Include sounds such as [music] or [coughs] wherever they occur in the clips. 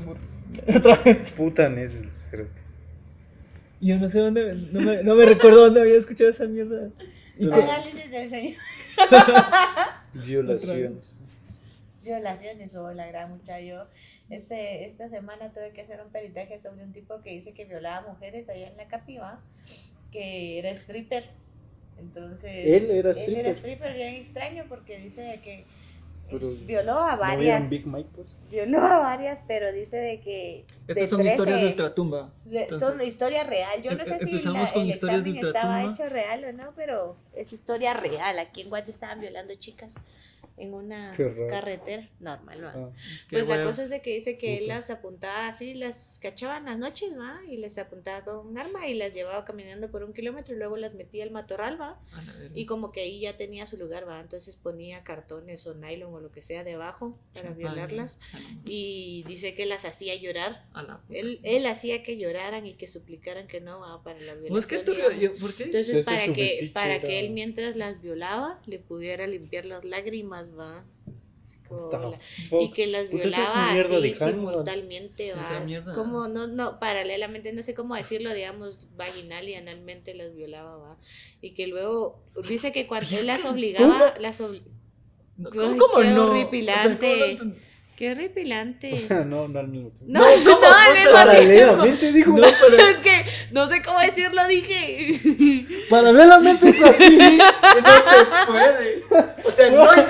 [laughs] Otra vez. Puta secreto. Yo no sé dónde, no me, no me recuerdo dónde había escuchado esa mierda. Y Pero- que- Análisis del sueño. [laughs] Violaciones. Violaciones o la gran mucha. Yo este, esta semana tuve que hacer un peritaje sobre un tipo que dice que violaba mujeres allá en la Capiva, que era stripper. Entonces, Él era Él stripper. era stripper bien extraño porque dice que Pero violó a ¿No varias. vieron Big Mike, pues? Violó a varias, pero dice de que. de Estas son 13 historias de ultratumba. Entonces, son historia real. Yo no em- sé si la- con el historias de estaba hecho real o no, pero es historia real. Aquí en Guate estaban violando chicas en una carretera normal. ¿va? Ah, Pues la cosa es de que dice que él las apuntaba así, las cachaba en las noches, ¿va? Y les apuntaba con un arma y las llevaba caminando por un kilómetro y luego las metía al matorral, ¿va? Y como que ahí ya tenía su lugar, ¿va? Entonces ponía cartones o nylon o lo que sea debajo para violarlas. Y dice que las hacía llorar. Él, él hacía que lloraran y que suplicaran que no, ¿va? Para la ¿Vos qué violación. yo- ¿Por qué? Entonces para que, para que él mientras las violaba le pudiera limpiar las lágrimas, ¿va? La- y que las Puta, esa es violaba así simultáneamente, va. Como no, no, paralelamente, no sé cómo decirlo, digamos, vaginal y analmente las violaba, va. Y que luego dice que cuando él las obligaba, las obli- No, ¿Cómo, cómo qué no? horripilante. O sea, ¿cómo no? qué horripilante. no, no al minuto. No, No, no, al mismo Paralelamente, dijo. No, pero Es que no sé cómo decirlo, dije. Paralelamente es así. [laughs] no se puede. Mierdas.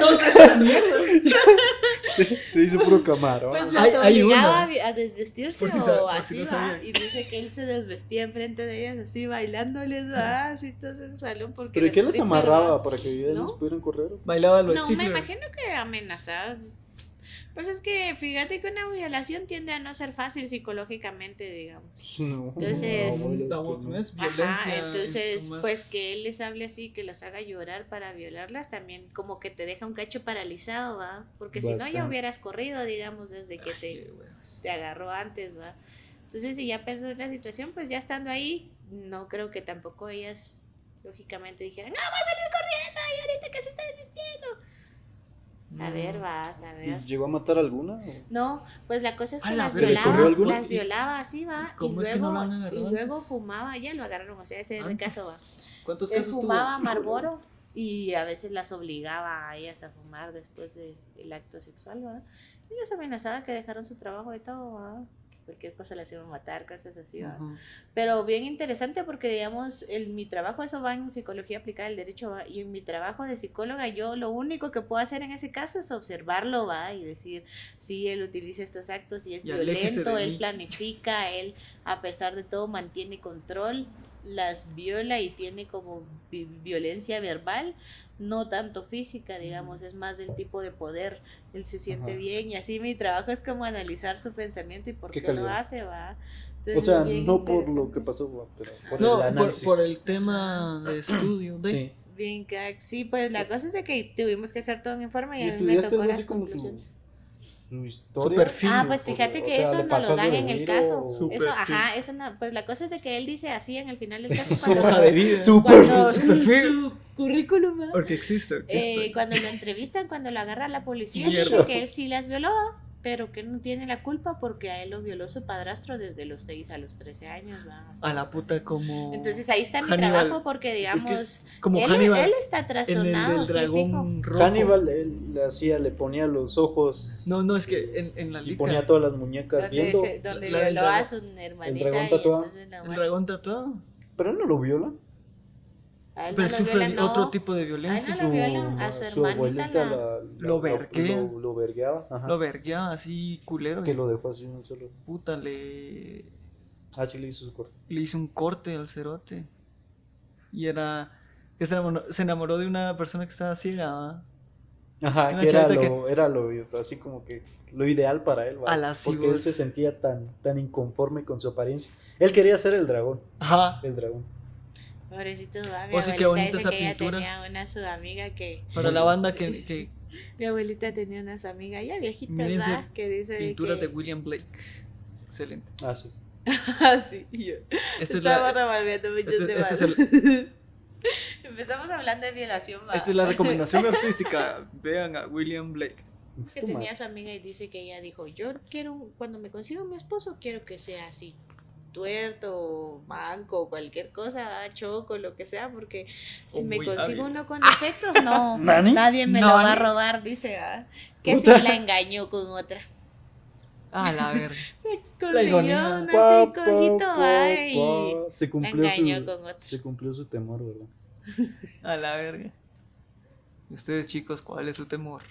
[laughs] Se hizo puro camarón. Pues Hay- las hay obligaba una. a desvestirse Por si o así si no va. sabía. Y dice que él se desvestía enfrente de ellas así bailándoles, va, así en el salón porque ¿Pero qué les amarraba para que ellos ¿No? pudieran correr? Bailaba los No, me imagino que amenazadas. Pues es que fíjate que una violación tiende a no ser fácil psicológicamente, digamos. No. Entonces- no, es. Ajá, entonces, más- pues que él les hable así, que los haga llorar para violarlas, también como que te deja un cacho paralizado, ¿va? Porque si no ya hubieras corrido, digamos, desde que Ay, te, te agarró antes, ¿va? Entonces, si ya pensas en la situación, pues ya estando ahí, no creo que tampoco ellas, lógicamente, dijeran, ¡No, va a salir corriendo! ¡Y ahorita que se está desvistiendo! A ver, No. vas, a ver. ¿Y ¿Llegó a matar alguna? o? No, pues la cosa es que la las violaba, las violaba así, va, y ¿Cómo es que no luego, agarrado y luego fumaba, ya lo agarraron, o sea, ese es el caso, va. ¿Cuántos Él casos tuvo? fumaba [laughs] Marlboro y a veces las obligaba a ellas a fumar después del acto sexual, ¿verdad? Y les amenazaba que dejaron su trabajo y todo, ¿verdad? Que cualquier cosa las iban a matar, cosas así. Ujú. Pero bien interesante porque, digamos, en mi trabajo, eso va en psicología aplicada del derecho, ¿va? y en mi trabajo de psicóloga, yo lo único que puedo hacer en ese caso es observarlo, va, y decir, si él utiliza estos actos y es Y violento, él planifica, él, a pesar de todo, mantiene control, las viola y tiene como vi- violencia verbal, no tanto física, digamos, es más del tipo de poder, él se siente Ajá. bien, y así mi trabajo es como analizar su pensamiento y por Qué qué, lo hace, va. O Entonces, sea, es bien no por lo que pasó, pero por No, el por, análisis. por el tema de estudio. De... Sí. Bien, crack. Sí, pues la cosa es de que tuvimos que hacer todo un informe y, ¿Y a mí me tocó las así como su, conclusiones. Su historia? perfil. Ah, pues O- fíjate o que sea, eso ¿le no lo dan en el caso. o- Su Eso, perfil. ajá, eso no, pues la cosa es de que él dice así en el final del caso [laughs] Su cuando, hoja de vida. Su cuando [laughs] Su perfil. su currículum. Porque existe. Eh, cuando lo entrevistan, cuando lo agarra la policía, Mierda. dice que él sí las violó, pero que no tiene la culpa porque a él lo violó su padrastro desde los 6 a los 13 años. ¿va? Así A la es. puta como... Entonces ahí está mi Hannibal. trabajo porque, digamos, como él, Hannibal él está en el trastornado, del sí, dragón rojo. Hannibal, él le hacía, le ponía los ojos No, no, es que en, en la y liga... ponía todas las muñecas donde, viendo. donde la violó a dragón. su hermanita dragón y tatuado. entonces la El muerte- dragón tatuado. Pero él no lo viola. A él Pero no sufre no. otro tipo de violencia. no lo a su hermanita abuelita la- la- Lo verguea. Lo, lo vergueaba. Ajá. Lo vergueaba así culero. Que y lo dejó así un solo. Puta, le... Ah, sí le hizo su corte. le hizo un corte al cerote. Y era... Que se enamoró, se enamoró de una persona que estaba ciega, ¿va? Ajá, que era lo, era lo así como que lo ideal para él, porque él se sentía tan, tan inconforme con su apariencia. Él quería ser el dragón, Ajá. el dragón. Pobrecito, va, mi Oh, sí, qué bonita esa que ella pintura. tenía una su amiga que Para la banda que... que [laughs] mi abuelita tenía una su amiga ya viejita, ¿va? que dice de pinturas que... de William Blake. Excelente. Ah, sí. [laughs] Ah, sí, yo. Esta es Estaba la, revolviendo muchos este- temas. este es [laughs] Empezamos hablando de violación, va. esta es la recomendación artística. Vean a William Blake. Es que tenía a su amiga y dice que ella dijo, yo quiero, cuando me consiga mi esposo, quiero que sea así, tuerto, manco, cualquier cosa, choco, lo que sea, porque si O me consigo uno con defectos, no, [laughs] ¿Nani? nadie me lo va a robar, dice, ¿verdad? Que Puta. si la engañó con otra. Ah, la verga. [laughs] Se consiguió un así cojito, y. Se cumplió engañó su, con otro. se cumplió su temor, ¿verdad? [laughs] A la verga. ¿Y ustedes, chicos, cuál es su temor?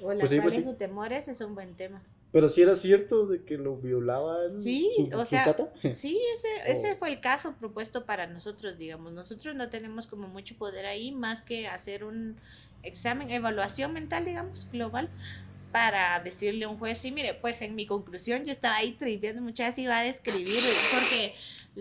Hola, Pues sí, ¿cuál pues es sí. su temor? Ese es un buen tema. Pero si era cierto de que lo violaban Sí, su, o su sea, tata. sí, ese, [laughs] ese Oh. fue el caso propuesto para nosotros, digamos. Nosotros no tenemos como mucho poder ahí más que hacer un examen, evaluación mental, digamos, global, para decirle a un juez, sí, mire, pues en mi conclusión yo estaba ahí tripeando muchas y iba a describir, porque...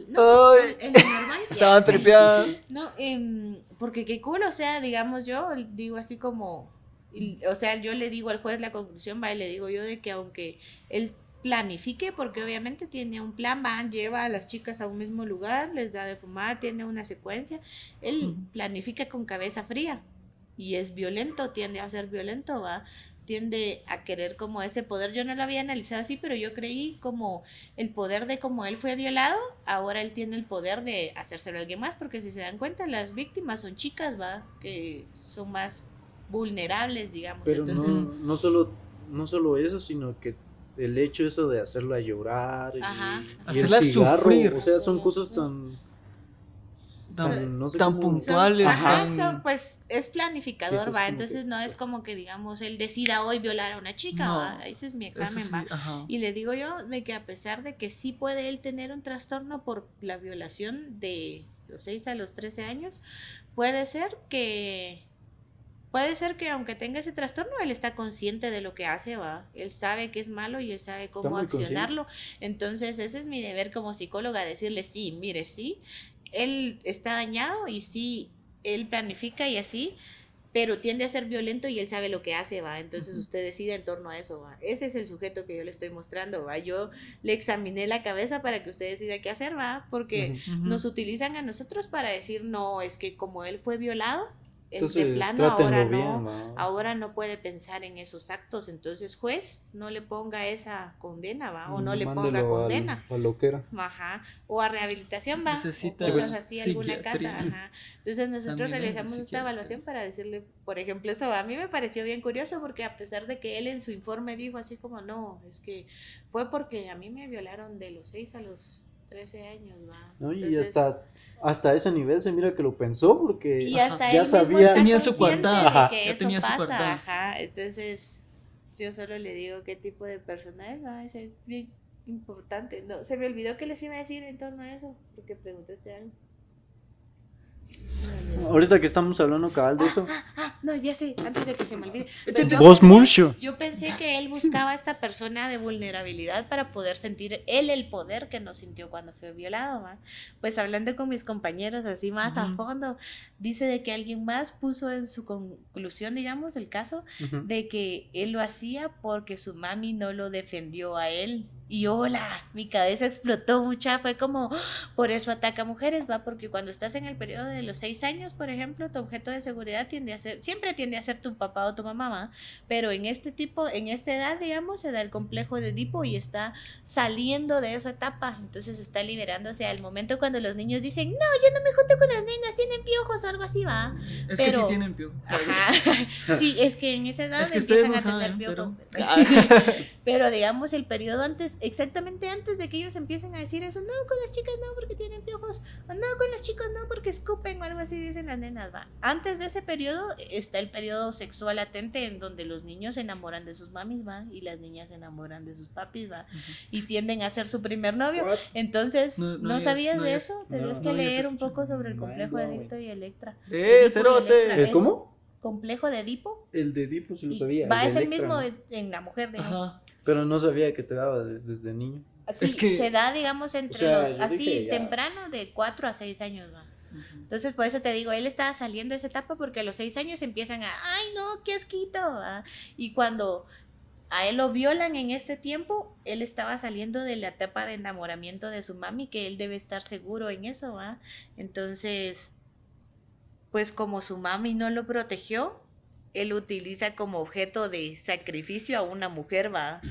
No, en lo normal. Estaban tripeadas. No, em, porque qué cool, o sea, digamos yo, digo así como, y- o sea, yo le digo al juez la conclusión, va, y le digo yo de que aunque él planifique, porque obviamente tiene un plan, van, lleva a las chicas a un mismo lugar, les da de fumar, tiene una secuencia, él planifica con cabeza fría y es violento, tiende a ser violento, va, tiende a querer como ese poder, yo no lo había analizado así, pero yo creí como el poder de como él fue violado, ahora él tiene el poder de hacérselo a alguien más, porque si se dan cuenta, las víctimas son chicas, va, que son más vulnerables, digamos. Pero no, Entonces, no solo no solo eso, sino que el hecho eso de hacerla llorar y, Ajá. y el Hacerla cigarro, sufrir. o sea, son cosas tan Tan, tan, no sé tan cómo- son- puntuales. ajá, tan- son, pues es planificador, es va, entonces que- no es como que digamos él decida hoy violar a una chica, No, va, ese es mi examen, sí, va. ajá. Y le digo yo de que a pesar de que sí puede él tener un trastorno por la violación de los 6 a los 13 años, puede ser que puede ser que aunque tenga ese trastorno, él está consciente de lo que hace, va. Él sabe que es malo y él sabe cómo consciente. accionarlo. Entonces, ese es mi deber como psicóloga decirle, "Sí, mire, sí, él está dañado y sí, él planifica y así, pero tiende a ser violento y él sabe lo que hace, va. Entonces usted decide en torno a eso, va. Ese es el sujeto que yo le estoy mostrando, va. Yo le examiné la cabeza para que usted decida qué hacer, va, porque nos utilizan a nosotros para decir, no, es que como él fue violado, es de Entonces, plano ahora bien, no, ahora no puede pensar en esos actos. Entonces, juez, no le ponga esa condena, va, o no le ponga al- condena. a lo que era. Ajá, o a rehabilitación va, Necesita o cosas así, alguna casa, ajá. Entonces nosotros realizamos esta evaluación para decirle, por ejemplo, eso a mí me pareció bien curioso porque a pesar de que él en su informe dijo así como, no, es que fue porque a mí me violaron de los 6 a los 13 años, va. ¿no? Y Entonces, hasta, hasta ese nivel se mira que lo pensó porque y Ajá. hasta ya sabía- está Tenía su consciente coartada. de Ajá. que Ya eso tenía su pasa, ajá. Entonces, yo solo le digo qué tipo de persona es, va, eso es bien importante. No, se me olvidó que les iba a decir en torno a eso, porque preguntaste algo. Ahorita que estamos hablando cabal de eso. Ah, ah, no, ya sé, antes de que se me olvide. [laughs] Yo Vos pensé- Mulcho. Yo pensé que él buscaba a esta persona de vulnerabilidad para poder sentir él el poder que no sintió cuando fue violado, ¿va? Pues hablando con mis compañeros así más a fondo, dice de que alguien más puso en su conclusión, digamos, el caso, de que él lo hacía porque su mami no lo defendió a él. Y hola, mi cabeza explotó mucha, fue como, ¡ah! por eso ataca a mujeres, va, porque cuando estás en el periodo de los seis años, por ejemplo, tu objeto de seguridad tiende a ser, siempre tiende a ser tu papá o tu mamá, ¿va? pero en este tipo, en esta edad, digamos, se da el complejo de Edipo y está saliendo de esa etapa, entonces está liberándose al momento cuando los niños dicen, no, yo no me junto con las nenas, tienen piojos o algo así, va. Es que sí tienen pio. Ajá. Sí, es que en esa edad Es que ustedes empiezan no a tener saben, piojos. pero... [laughs] Pero digamos el periodo antes, exactamente antes de que ellos empiecen a decir eso, no, con las chicas no porque tienen piojos, o no, con los chicos no porque escupen o algo así dicen las nenas, va. Antes de ese periodo está el periodo sexual latente en donde los niños se enamoran de sus mamis, va, y las niñas se enamoran de sus papis, va, y tienden a ser su primer novio. What? Entonces, No- ¿no, no digas- sabías no de eso? no, Tenías que leer un poco sobre el complejo de. Edicto y Electra. ¡Eh, Edipo y Electra. cerote! ¿El cómo? Complejo de Edipo. El de Edipo sí lo sabía. va, de es el mismo ¿no? en- en la mujer, digamos. Ajá. Pero no sabía que te daba de- desde niño. Así Es que- se da, digamos, entre sea, los, así temprano, de 4 a 6 años, va. Ujú. Entonces, por eso te digo, él estaba saliendo de esa etapa porque a los 6 años empiezan a, ay, no, qué asquito. Y cuando a él lo violan en este tiempo, él estaba saliendo de la etapa de enamoramiento de su mami, que él debe estar seguro en eso, va. Entonces, pues como su mami no lo protegió, él utiliza como objeto de sacrificio a una mujer, va.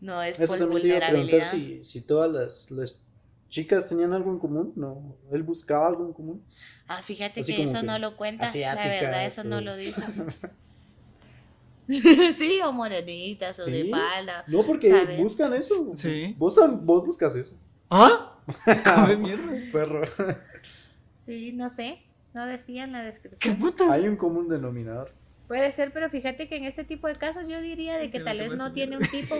No es Eso por también le iba a preguntar vulnerabilidad. si, si todas las, las chicas tenían algo en común. No, él buscaba algo en común. Ah, fíjate Así que eso que no lo cuenta, la asiáticas verdad, eso no o- lo dice. [laughs] sí, o morenitas, o de Sí. falda. No, porque ¿Sabes? buscan eso. Sí. Vos, vos buscas eso. ¿Ah? [laughs] Come mierda. Perro. Sí, no sé, no decía en la ¿Qué descripción. putas? Hay un común denominador. Puede ser, pero fíjate que en este tipo de casos yo diría de que tal vez no tiene un tipo.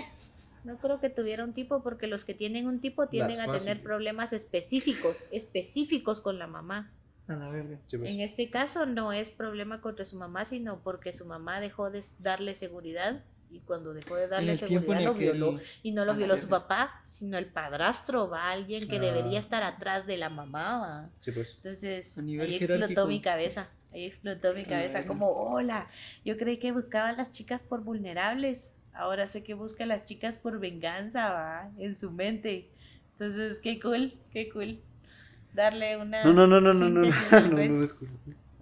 No creo que tuviera un tipo porque los que tienen un tipo tienden a tener problemas específicos, específicos con la mamá. A la verga. Sí, pues. En este caso no es problema contra su mamá, sino porque su mamá dejó de darle seguridad y cuando dejó de darle seguridad lo que violó. Y no lo violó su papá, sino el padrastro, va alguien que Ah. debería estar atrás de la mamá. pues. Entonces, A nivel ahí explotó mi cabeza. Ahí explotó mi cabeza como, hola, yo creí que buscaban las chicas por vulnerables. Ahora sé que busca a las chicas por venganza, va, en su mente. Entonces, qué cool, qué cool. Darle una No, no, no, no, no, no, no, no, no, es cool.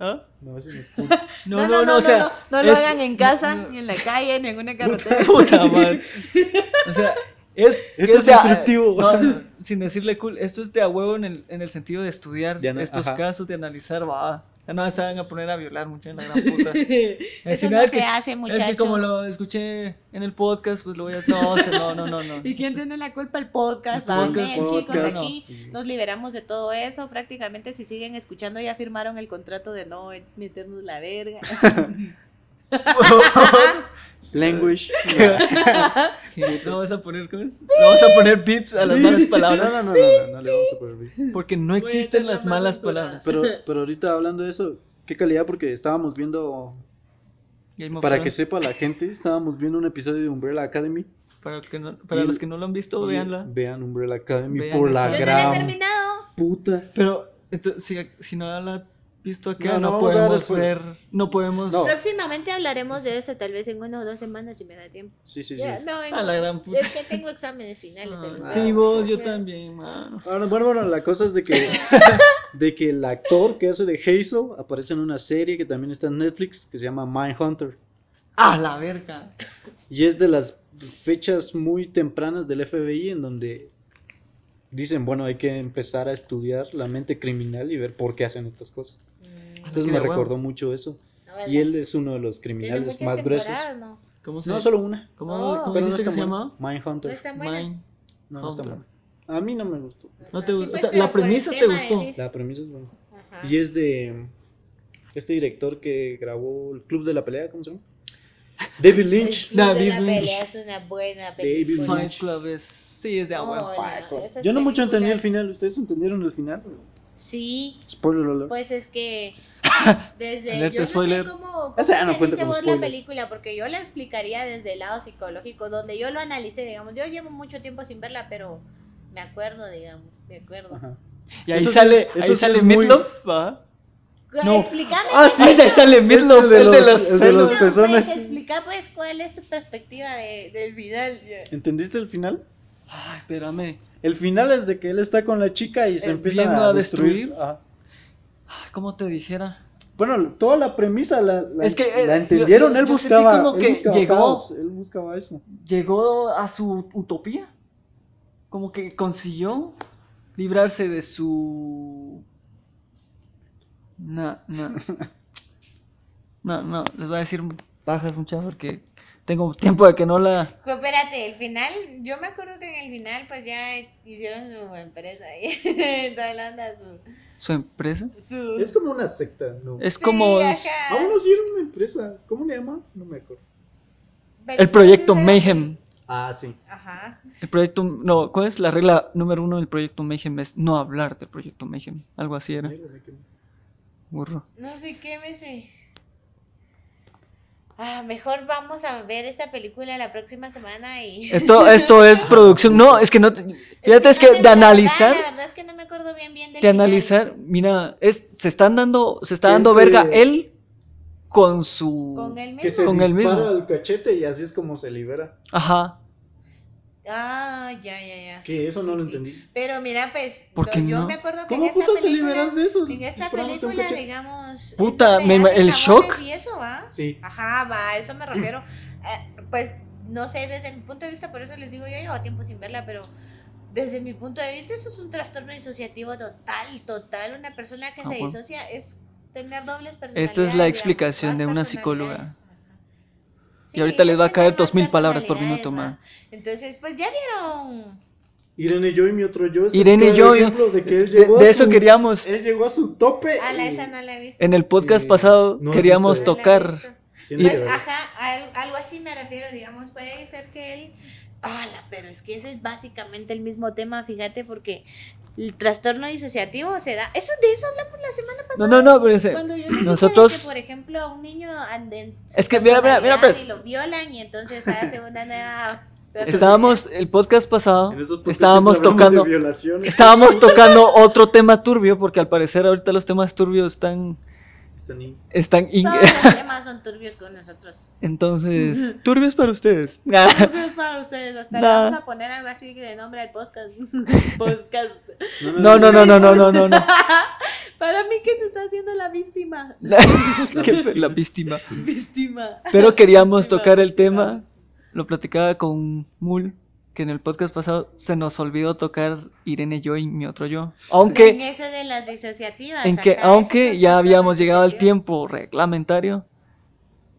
¿Ah? No, eso no es cool. [laughs] No, no, no, o sea. no, lo es- hagan en casa, no, no. ni en la calle, ni en una carretera. Puta madre. [laughs] O sea, es. Esto es de no, no, sin decirle cool, esto es de a huevo en el, en el sentido de estudiar De estos ajá. casos, de analizar, va. Sea, no se van a poner a violar mucho en la gran puta. [laughs] Eso no es se que- hace, Es muchachos. que como lo escuché en el podcast, pues lo voy a. No, no, no, no. no. ¿Y quién tiene la culpa? El podcast, El ¿va? podcast, Ven, chicos, podcast. aquí nos liberamos de todo eso. Prácticamente, si siguen escuchando, ya firmaron el contrato de no meternos la verga. [laughs] [laughs] Language. [laughs] No vas a poner, ¿cómo es? No vas a poner pips a las malas palabras. no, no, no, no, no le vamos a poner beat. Porque no existen las malas palabras. Pero, [laughs] pero ahorita hablando de eso, qué calidad, porque estábamos viendo, para que sepa la gente, estábamos viendo un episodio de Umbrella Academy. Para, que no- para Y- los que no lo han visto, y véanla. Vean Umbrella Academy Vean por la Yo no la he gran terminado. puta. Pero entonces, si, si no la visto acá, No, a podemos ver. No podemos. No. Próximamente hablaremos de esto, tal vez en una o dos semanas, si me da tiempo. Sí, sí, sí. Ya, no, en- A la gran puta. Es que tengo exámenes finales. Ah, sí, vos, yo también, mano. Bueno, bueno, la cosa es de que, [laughs] de que el actor que hace de Hazel aparece en una serie que también está en Netflix que se llama Mindhunter. ¡Ah, la verga! Y es de las fechas muy tempranas del FBI en donde dicen, bueno, hay que empezar a estudiar la mente criminal y ver por qué hacen estas cosas. Mm, Entonces me recordó mucho eso. no. Y él es uno de los criminales más gruesos. ¿no? ¿Cómo se No, solo una. ¿Cómo, Oh. cómo Pero no que se llamaba? No Mindhunter. está buena. Mine. No, no está buena. A mí no me gustó. No te Sí, gustó. pues, o sea, pero la premisa te gustó. decís. La premisa es buena. Ajá. Y es de este director que grabó el Club de la Pelea, ¿cómo se llama? [laughs] David Lynch. El Club de David la Lynch. pelea es una buena David película. Fight Club es. Sí, es de a huevo. Hola, esas Yo no mucho entendí el final. ¿Ustedes entendieron el final? Sí, Spoiler alert. pues es que [laughs] desde Alerta yo no spoiler. sé cómo, cómo no cuenta como vos la película porque yo la explicaría desde el lado psicológico donde yo lo analicé, digamos, yo llevo mucho tiempo sin verla, pero me acuerdo, digamos, me acuerdo. Ajá. Y ahí Eso sale, eso ahí sale muy- Midlove, ¿va? No. Explícame. Ah, sí, ahí sale [laughs] Midlove, el de el de los- los el de los no, pezones. pues, explica pues cuál es tu perspectiva de, del final. ¿Entendiste el final? Ay, espérame. El final es de que él está con la chica y se empieza viendo a, a destruir. destruir. Ajá. ¿Cómo te dijera? Bueno, toda la premisa la, la- Es que, eh, la entendieron. yo- él yo buscaba, como él que buscaba llegó- caos, él buscaba eso. Llegó a su utopía. Como que consiguió librarse de su. No, no. [laughs] No, no, les voy a decir bajas muchas porque tengo tiempo de que no la. Pues, espérate, el final, yo me acuerdo que en el final pues ya hicieron su empresa ahí, [laughs] toda la onda, su... su empresa. su- Es como una secta, ¿no? Es Sí, como bueno, sí era una empresa. ¿Cómo le llama? No me acuerdo. el proyecto Mayhem. Ah, sí. Ajá. El proyecto, no, ¿cuál es la regla número uno del proyecto Mayhem? Es no hablar del proyecto Mayhem. Algo así era. Burro. No sé qué me sé. Ah, mejor vamos a ver esta película la próxima semana y... [laughs] Esto, esto es producción. No, es que no. te- Fíjate, es no que me- de analizar. verdad- La verdad es que no me acuerdo bien bien del De final. analizar, mira, es, se están dando, se está Que dando él verga se- él con su. Con el Que se mismo. Con el dispara mismo. el cachete y así es como se libera. Ajá. Ah, ya, ya, ya. Que eso no Sí, lo sí. entendí. Pero mira, pues, ¿Por lo- qué yo no? me acuerdo que en ¿Cómo esta putas te película, liberas de eso? en esta película, digamos, Puta, me- el shock. Y eso, ¿va? Sí. Ajá, va, a eso me refiero. Eh, pues, no sé, desde mi punto de vista, por eso les digo, yo llevo tiempo sin verla, pero desde mi punto de vista, eso es un trastorno disociativo total, total. Una persona que Ah, se bueno. disocia es tener dobles personalidades. Esta es la digamos, explicación más de una psicóloga. Ajá. Y ahorita les va a caer dos más mil palabras por minuto. ¿va? Entonces, pues ya vieron. Irene yo y mi otro yo. es Irene y claro yo, ejemplo de que él de, llegó de a eso su- queríamos, Él llegó a su tope. A la esa no la he visto. en el podcast Eh, pasado no queríamos visto No tocar. Tiene Pues, ajá, al- algo así me refiero, digamos, puede ser que él... ¡Hala! Pero es que ese es básicamente el mismo tema, fíjate, porque el trastorno disociativo se da... Eso de eso hablamos la semana pasada. No, no, no, pero ese- Cuando yo les dije de nosotros... que, por ejemplo, a un niño anden Es que mira, mira, mira, pues. Y lo violan y entonces hace una nueva... Estábamos, el podcast pasado, estábamos tocando, estábamos tocando otro tema turbio, porque al parecer ahorita los temas turbios están, Están, in- Todos los [laughs] temas son turbios con nosotros. entonces, [laughs] turbios para ustedes. [laughs] Turbios para ustedes, hasta le Nah. vamos a poner algo así de nombre al podcast. podcast. No, no, no, no, no, no, no, no. Para mí que se está haciendo la víctima. La, qué víctima. la víctima. Víctima. Pero queríamos Víctima, tocar el víctima. tema, lo platicaba con Mul, que en el podcast pasado se nos olvidó tocar Irene yo y mi otro yo. En Aunque, ese de las disociativas. en que, aunque ya habíamos llegado al tiempo reglamentario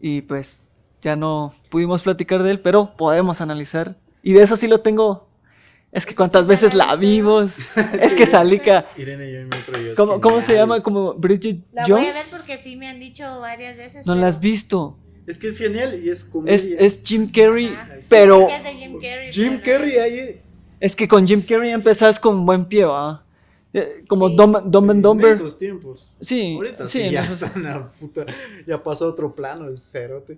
y pues ya no pudimos platicar de él, pero podemos analizar. Y de eso sí lo tengo. Es que Eso cuántas veces la vimos. [laughs] Es que Salica. Irene yo y mi otro yo. ¿Cómo, cómo se llama? Como Bridget La voy a Jones. ver porque sí me han dicho varias veces. No pero- la has visto. Es que es genial y es Es, comedia. es Jim Carrey, Ajá. pero es de Jim Carrey. Jim pero Carrey ahí. es que con Jim Carrey empezás con buen pie, ¿va? Eh, Como Sí. Dumb, Dumb and En Dumber. esos tiempos. Sí, Ahorita sí, sí, en ya esos- está en la puta. Ya pasó a otro plano el cerote.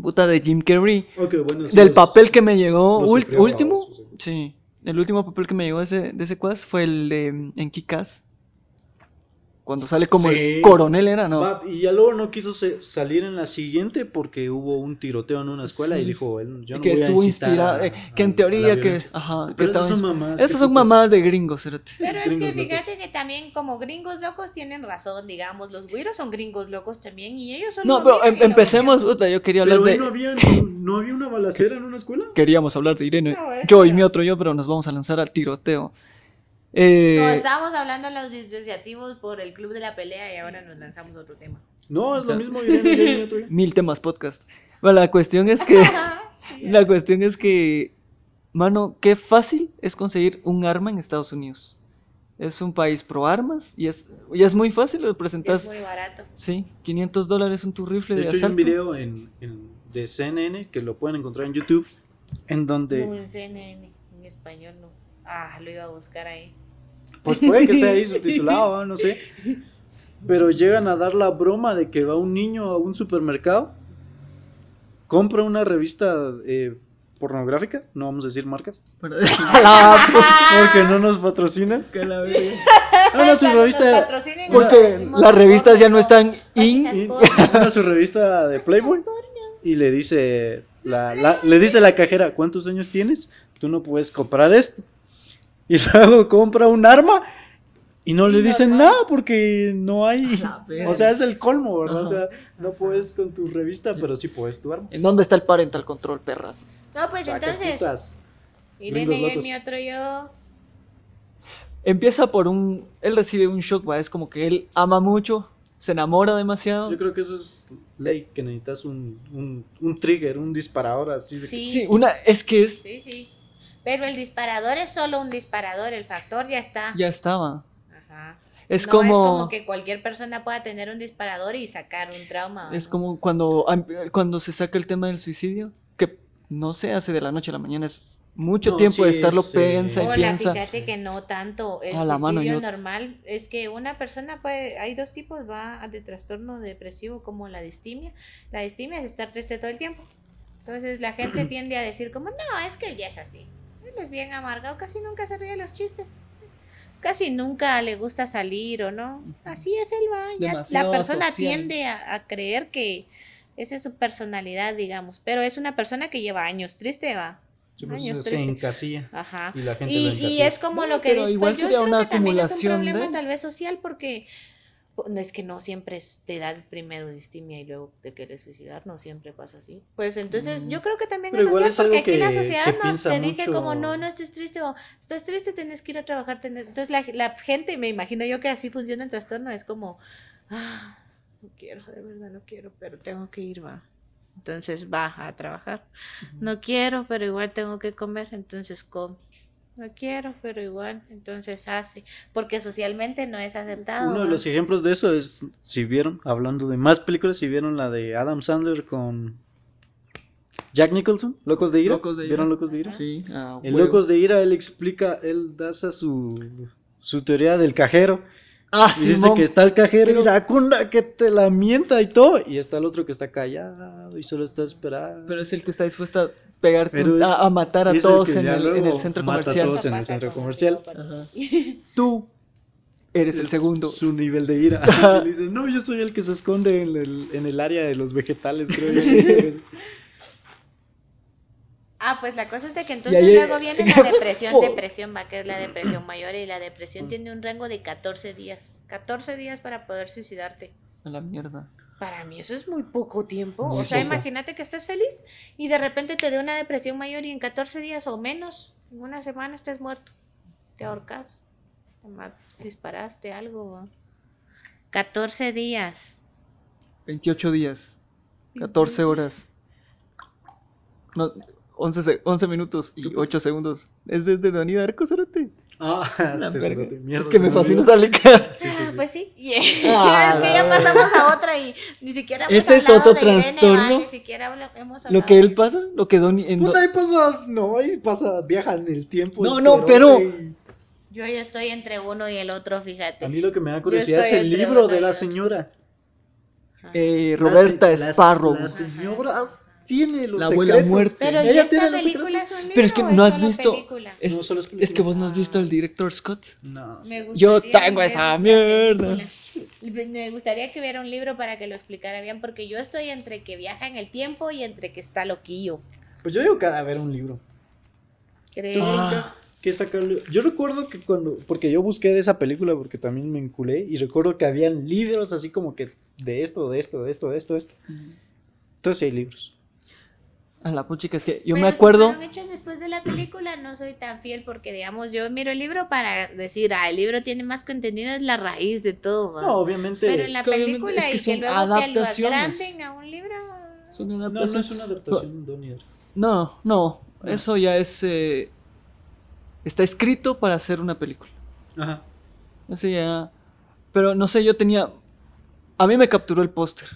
Puta de Jim Carrey. Ok, bueno. sí, Del los- papel que me llegó, último, sí, el último papel que me llegó de ese, de ese quas fue el de mm, en Kikas. Cuando sale como Sí. el coronel era, ¿no? Y ya luego no quiso se- salir en la siguiente porque hubo un tiroteo en una escuela y dijo, él, yo no que voy a estuvo inspirado, a- eh, que en teoría que, ajá, que Pero estaba esas son mamás. Estas qué son mamadas de gringos. Pero es que locos. fíjate que también como gringos locos tienen razón, digamos, los güiros son gringos locos también y ellos son No, pero em- empecemos, puta, yo quería hablar Pero ahí de... no había, no, [laughs] no había una balacera en una escuela. Queríamos hablar de Irene, No, yo y mi otro yo, pero nos vamos a lanzar al tiroteo. Eh, No, estábamos hablando de los disociativos por el club de la pelea y ahora nos lanzamos a otro tema. No, es lo mismo Irene yo. [laughs] mil temas podcast. Bueno, la cuestión es que... [laughs] La cuestión es que, mano, qué fácil es conseguir un arma en Estados Unidos. Es un país pro armas y es, y es muy fácil, lo es presentas, muy barato. sí, 500 dólares en tu rifle De de, hecho, hay un asalto. video en, en- de CNN que lo pueden encontrar en YouTube en donde No, en CNN, en español no. Ah, lo iba a buscar ahí. Pues puede que esté ahí [laughs] subtitulado, ¿no? sé. Pero llegan a dar la broma de que va un niño a un supermercado, compra una revista eh, pornográfica, no vamos a decir marcas, [laughs] Pero- La [laughs] puta, porque no nos patrocinan. que la. No, no, su revista, Porque las revistas ya no están in. porno. una su revista de Playboy y le dice la, la- le dice la cajera, ¿cuántos años tienes? Tú no puedes comprar esto. [laughs] Y luego compra un arma y no Y le dicen normal. nada porque no hay. O sea, es el colmo, ¿verdad? O sea, no puedes con tu revista, pero sí puedes tu arma. ¿En dónde está el parental control, perras? No, pues O sea, ¿qué entonces? Irene y mi otro yo. Empieza por un... Él recibe un shock, ¿va? Es como que él ama mucho, se enamora demasiado. Yo creo que eso es ley, que necesitas un, un, un trigger, un disparador así. De... Sí, Sí, una... Es que es... sí, sí. Pero el disparador es solo un disparador, el factor ya está. Ya estaba. Ajá. Es no como- es como que cualquier persona pueda tener un disparador y sacar un trauma. Es ¿no? como cuando, cuando se saca el tema del suicidio, que no se hace de la noche a la mañana, es mucho No, tiempo de estarlo sí. piensa y Hola, piensa. fíjate que no tanto. El A la mano, suicidio yo- normal es que una persona puede, hay dos tipos, va de trastorno depresivo como la distimia. La distimia es estar triste todo el tiempo. Entonces la gente [clears throat] tiende a decir como, no, es que él ya es así. Es bien amargado, casi nunca se ríe de los chistes. Casi nunca le gusta salir o no. Así es él, va. ya la persona social. tiende a, a creer que esa es su personalidad, digamos. Pero es una persona que lleva años triste, va. Sí, pues, años se triste. encasilla. Ajá. Y la gente Y, y es como No, lo que pero igual pues yo sería creo una que también es un problema de- tal vez social porque pues, no es que no siempre te da primero distimia y luego te quieres suicidar, no siempre pasa así. Pues entonces Mm. yo creo que también es algo porque aquí la sociedad no te dice como no, no estés triste o estás triste tienes que ir a trabajar. tenés-". Entonces la, la gente, me imagino yo que así funciona el trastorno, es como, ah, no quiero, de verdad no quiero, pero tengo que ir, va. Entonces va a trabajar. No quiero, pero igual tengo que comer, entonces come. No quiero, pero igual, entonces hace. Porque socialmente no es aceptado. Uno de los ejemplos de eso es, si vieron, hablando de más películas, si vieron la de Adam Sandler con Jack Nicholson, Locos de Ira. Locos de Ira. ¿Vieron Locos de Ira? Sí, ah, En. Locos de Ira él explica, él da esa su, su teoría del cajero. Ah, Y dice que está el cajero Pero- iracunda que te la mienta y todo. Y está el otro que está callado y solo está esperando. Pero es el que está dispuesto a pegarte, es- a, a matar a el todos que en el, en el centro mata a comercial. todos en el centro comercial. Ajá. [laughs] Tú eres el segundo. Su nivel de ira. [laughs] Y dice, no, yo soy el que se esconde en el, en el área de los vegetales, creo. yo". [laughs] Ah, pues la cosa es de que entonces ahí- luego viene la depresión, depresión, va, que es la depresión [clears throat] mayor y la depresión tiene un rango de 14 días. 14 días para poder suicidarte. A la mierda. Para mí eso es muy poco tiempo. Muy o sea, poco. imagínate que estés feliz y de repente te dé una depresión mayor y en 14 días o menos, en una semana estés muerto. Te ahorcas, te disparaste algo. ¿va? 14 días. 28 días. 14 horas. No, 11, se- 11 minutos y 8 segundos. Es desde Donnie Darko, Cerote. Ah, [laughs] este mierda, es que me fascina esa lica. Sí, [laughs] sí, Ah, sí. Pues sí. [laughs] Ah, es que ya pasamos a otra y ni siquiera hemos Este es otro de Irene, ¿va? trastorno. Ni siquiera hemos Lo hablado que de- él pasa, lo que Donnie. En Puta, ahí pasa, no, ahí pasa, viaja en el tiempo. No, el no, pero- y- Yo ya estoy entre uno y el otro, fíjate. A mí lo que me da curiosidad es el libro de la señora. Eh, Roberta La se- la- Sparrow. La, señora tiene los La abuela secretos. muerta. Pero ¿y Ella esta tiene los película secretos. es un libro Pero es que no has visto. Es, No, solo es es que vos no has visto el director Scott. No, Me Yo tengo esa mierda. película. Me gustaría que hubiera un libro para que lo explicara bien, porque yo estoy entre que viaja en el tiempo y entre que está loquillo. Pues yo digo que ha de haber un libro. ¿Crees? Ah. Que sacarle- Yo recuerdo que cuando, porque yo busqué de esa película porque también me enculé y recuerdo que habían libros así como que de esto, de esto, de esto, de esto, de esto. Entonces sí hay libros. A la puchica, es que yo Pero me si acuerdo. fueron hechos después de la película, no soy tan fiel porque, digamos, yo miro el libro para decir, ah, el libro tiene más contenido, es la raíz de todo. No, obviamente. Pero en la que película es que y que son luego te lo adaptaciones. agranden a un libro. Son No, no adaptaciones. es una adaptación, Donnie. No, no, No. eso ya es. eh, está escrito para hacer una película. Ajá. Eso ya. Pero no sé, yo tenía. A mí me capturó el póster.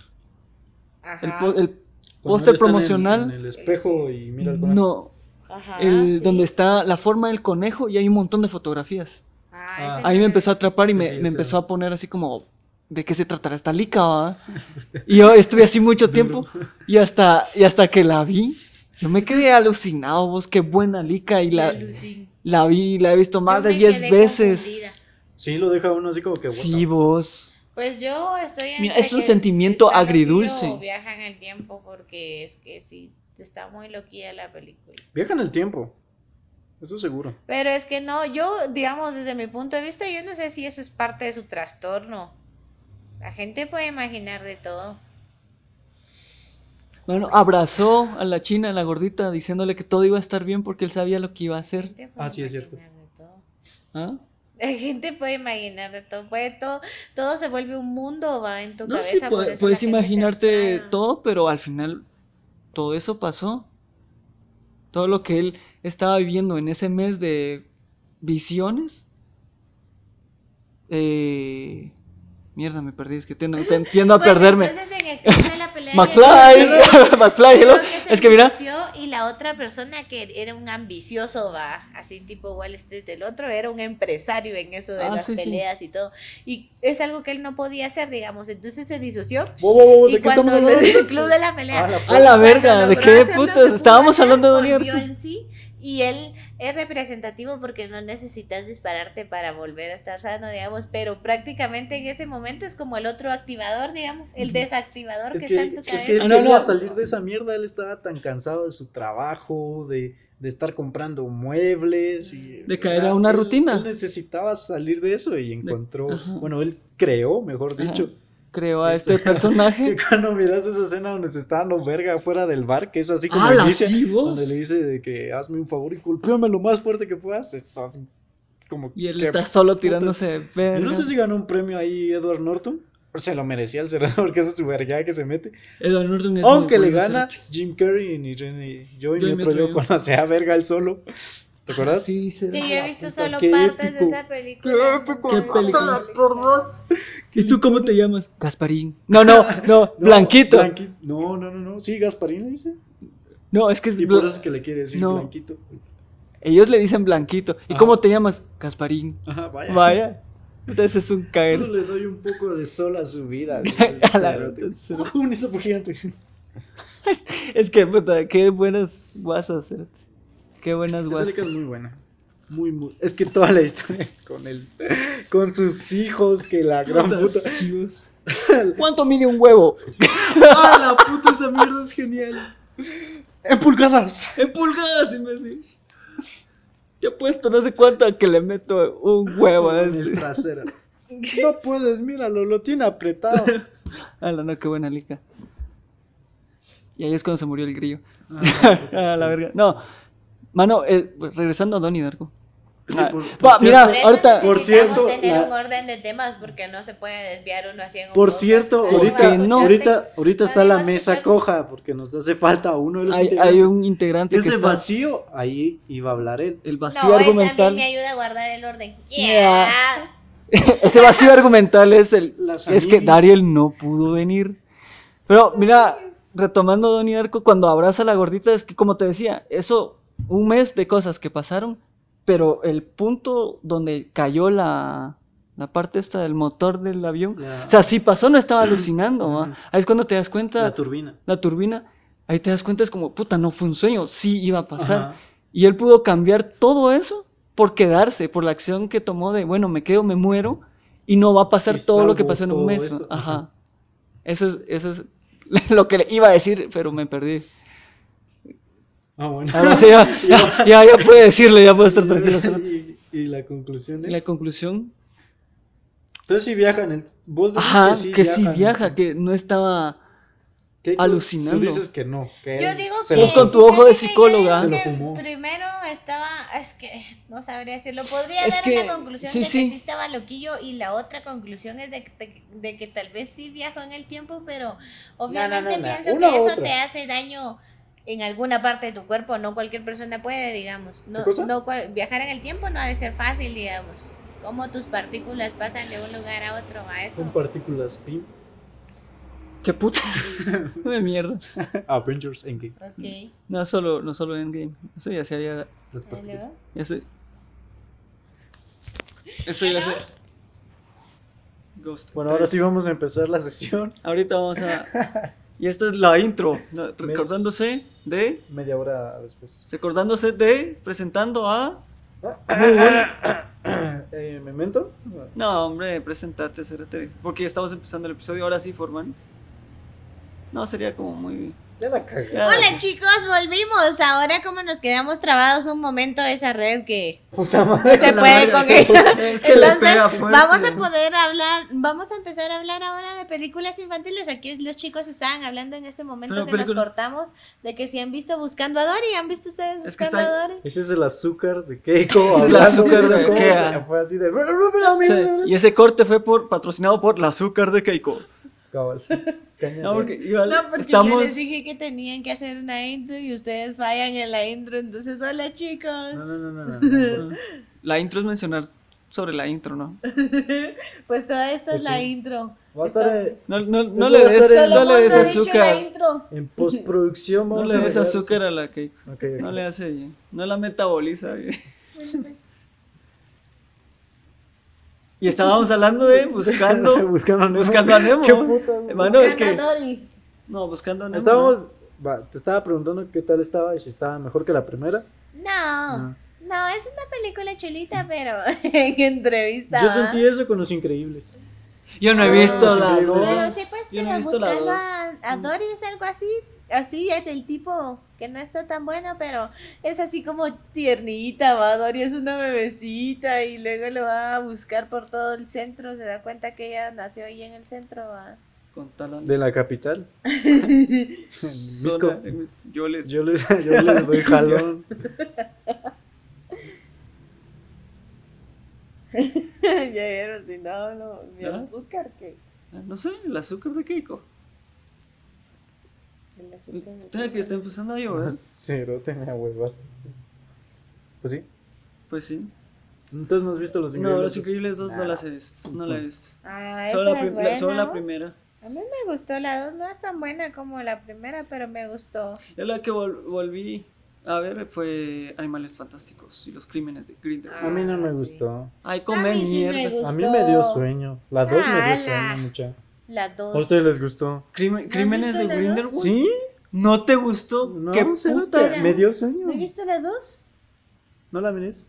El, el póster en promocional. En el, espejo y mira el conejo. no, Ajá, el sí. donde está la forma del conejo y hay un montón de fotografías. Ah, Ah. Ahí me empezó a atrapar y Sí, me, sí, me ese empezó a poner así como. ¿De qué se tratará esta lica? va?". Y yo estuve así mucho [laughs] tiempo y hasta, y hasta que la vi, yo me quedé alucinado, vos, qué buena lica y la, la vi, la he visto más Yo de me 10 quedé veces. confundida. Sí, lo deja uno así como que. Sí, vos. Pues yo estoy Mira, entre es un sentimiento agridulce. o viaja en el tiempo porque es que sí, está muy loquilla la película. Viaja en el tiempo. Eso seguro. Pero es que no, yo, digamos, desde mi punto de vista, yo no sé si eso es parte de su trastorno. La gente puede imaginar de todo. Bueno, abrazó a la china, a la gordita, diciéndole que todo iba a estar bien porque él sabía lo que iba a hacer. Ah, sí, es cierto. imaginar de todo. ¿Ah? [laughs] La gente puede imaginar de todo, puede todo, todo se vuelve un mundo, va en tu No, cabeza. sí, puede- puedes se imaginarte todo, pero al final todo eso pasó. Todo lo que él estaba viviendo en ese mes de visiones. Eh... Mierda, me perdí, es que tiendo, [laughs] a perderme. entonces, en el club de la pelea [laughs] McFly, McFly, hello. Es que mira, disoció y la otra persona que era un ambicioso, va, así tipo Wall Street, el otro era un empresario en eso de Ah, las sí, sí. peleas y todo. Y es algo que él no podía hacer, digamos. Entonces se disoció. Wow, wow, wow, ¿De Y qué estamos cuando hablando? el club de la pelea. Ah, la a la cuando verga, ¿de qué putas? Estábamos hablando de volvió Y él es representativo porque no necesitas dispararte para volver a estar sano, digamos, pero prácticamente en ese momento es como el otro activador, digamos, el desactivador Es que, que, está en tu es cabeza. que él Ah, no, quería no. salir de esa mierda, él estaba tan cansado de su trabajo, de, de estar comprando muebles y... De caer a una él- rutina. Él necesitaba salir de eso y encontró, bueno, él creó, mejor Ajá. Creo a Este- este [laughs] personaje. que cuando miras esa escena donde se está dando verga afuera del bar, que es así como ¡Hala, inicia, sí, vos! donde le dice de que hazme un favor y golpéame lo más fuerte que puedas, es así como Y él que está solo tirándose de Yo verga. no sé si ganó un premio ahí Edward Norton, se lo merecía el cerrado porque [laughs] esa es su verga que se mete. Edward Norton es Aunque muy le bueno, gana cerote. Jim Carrey en Irene, yo y Yo mi y otro yo cuando hacía verga él solo. ¿Te acuerdas? Sí, Que cerote. yo he visto puta, solo qué partes épico. de esa película. Qué épico, visto película. la por dos. ¿Y tú cómo te llamas? Gasparín. No, no, [laughs] no, Blanquito. Blanqui- No, no, no, no. Sí, Gasparín le dice. No, es que es Y por eso es que le quiere decir No. Blanquito. ellos le dicen Blanquito. ¿Y Ajá. cómo te llamas? Gasparín. Ajá, vaya. Vaya. Entonces es un caer. Solo le doy un poco de sol a su vida. [laughs] [laughs] un hisopo gigante. Es que, puta, qué buenas guasas, cerote. Qué buenas Esa guasas. película es muy buena. Muy, muy. Es que toda la historia con él. Con sus hijos, que la gran Putas, puta. Dios. [laughs] ¿Cuánto mide un huevo? [laughs] ¡Ah, la puta! Esa mierda es genial. En pulgadas. En pulgadas, imbécil. Ya he puesto no sé cuánto que le meto un huevo a En el este. trasero. [laughs] No puedes, míralo, lo tiene apretado. Ala, no, qué buena lica. Y ahí es cuando se murió el grillo. Ah, a la verga. No, mano, eh, regresando a Donnie Darko. Sí, Ah, por- por mira, eso ahorita. Por cierto, tener la- un orden de temas porque no se puede desviar uno así en un Por cierto, ahorita, no. ahorita, ahorita está la mesa escucharte. coja porque nos hace falta uno de los Hay, integrantes. hay un integrante que Ese está. vacío, ahí iba a hablar él. El vacío No, él también argumental. me ayuda a guardar el orden. Yeah. Yeah. [laughs] Ese vacío argumental es el. Las es que. Dariel no pudo venir. Pero mira, retomando Donnie Darko, cuando abraza a la gordita, es que como te decía, eso, un mes de cosas que pasaron, pero el punto donde cayó la, la parte esta del motor del avión, La- o sea, si pasó, no estaba [clears throat] alucinando. Ahí es cuando te das cuenta, La turbina. la turbina, ahí te das cuenta, es como, puta, no fue un sueño, sí iba a pasar. Ajá. Y él pudo cambiar todo eso por quedarse, por la acción que tomó de, bueno, me quedo, me muero, y no va a pasar Y todo lo que pasó en un mes. ajá. Eso es, eso es [laughs] lo que le iba a decir, pero me perdí. Ah, bueno. Ahora sí, ya, [laughs] ya, ya, ya puede decirle, ya puede estar tranquilo. [laughs] y, y la conclusión Y es. la conclusión, Entonces sí viajan. El... Vos decís ajá, que sí que sí viajan. viaja, que no estaba... ¿Qué? alucinando. Tú dices que no. Que Yo digo se que. Pues con tu ojo de yo psicóloga. digo Se que lo fumó. Primero estaba. Es que. No sabría decirlo. Podría Es dar que- una conclusión sí, de sí. que sí estaba loquillo. Y la otra conclusión es de que, de que tal vez sí viajó en el tiempo. Pero obviamente no, no. pienso Una que eso otra. te hace daño. En alguna parte de tu cuerpo, no cualquier persona puede, digamos. No, ¿Qué cosa? no cual- viajar en el tiempo no ha de ser fácil, digamos. Cómo tus partículas pasan de un lugar a otro, a eso. Son partículas PIM. ¿Qué puta? [laughs] de mierda. [laughs] Avengers Endgame. Ok. No solo, no solo Endgame, eso ya se había... Las. Ya se... Eso ya se... Ghost. Bueno, ahora sí vamos a empezar la sesión. Ahorita vamos a... [laughs] Y esta es la intro, recordándose de... Media hora después. Recordándose de... Presentando a... [coughs] eh, ¿Memento? No, hombre, presentate, cerote, Porque estamos empezando el episodio, ahora sí, Forman. No, sería como muy... Ya la. Hola chicos, volvimos. Ahora como nos quedamos trabados un momento esa red que Puta no madre. se puede con ella. [laughs] Es que Entonces, vamos a poder hablar, vamos a empezar a hablar ahora de películas infantiles. Aquí los chicos estaban hablando en este momento Pero que película- nos cortamos de que si han visto Buscando a Dory, ¿han visto ustedes Es que Buscando a Dory? Ese es el azúcar de Keiko. [laughs] Es el azúcar de ¿cómo Kea. se- Fue así de. Sí, y ese corte fue por patrocinado por el azúcar de Keiko. Cabal. [laughs] No, porque igual No, porque estamos... yo les dije que tenían que hacer una intro y ustedes fallan en la intro, entonces hola chicos. No, no, no, no. no, no. [laughs] La intro es mencionar sobre la intro, ¿no? [laughs] Pues todo esto Pues es la sí. intro. Va a estar en, No, no, no le des, en- no le des la azúcar. intro. en postproducción. No vamos le a des azúcar a la Keiko. Ok, ok. No le hace bien. No la metaboliza bien. Bueno, pues, Y estábamos hablando de buscando. [laughs] Buscando a Nemo. Buscando a Nemo. Qué puta. Hermano, es que. Buscando a Dory. No, buscando a Nemo. Estábamos. Va, te estaba preguntando qué tal estaba y si estaba mejor que la primera. No, Ah. no, es una película chulita, pero [laughs] en entrevista. Yo sentí eso con Los Increíbles. Yo no he Ah, visto sí, la dos. Pero sí, pues, no pero la buscando a, a Dory es algo así, así es el tipo que no está tan bueno, pero es así como tiernita, va, Dory es una bebecita y luego lo va a buscar por todo el centro, se da cuenta que ella nació ahí en el centro, va. De la capital. [laughs] Misco. Yo les. Yo les, yo les doy [laughs] jalón. [laughs] ya vieron, si no, no, mi ¿Ah? azúcar, que Ah, No sé, el azúcar de Keiko. De Deja que está empezando a llover. [laughs] Cero, tenía huevas. Pues sí. Pues sí. Entonces no has visto Los Increíbles. No, los increíbles dos no Nah. las he visto. No la he visto. Ah, Solo esa la, es buena, solo la primera. A mí me gustó, la dos no es tan buena como la primera, pero me gustó. Ya la que vol- volví a ver fue Animales Fantásticos y los crímenes de Grindelwald. A mí no me Ah, sí. gustó. Ay, A come mí sí me mierda. gustó. A mí me dio sueño. La 2 me dio Ala. sueño, mucha. La ¿A dos. ustedes les gustó? Crimen- ¿Crímenes de la? Grindelwald? ¿Sí? ¿No te gustó? No, ¿Qué putas? me dio sueño. ¿No has visto la dos? ¿No la mires?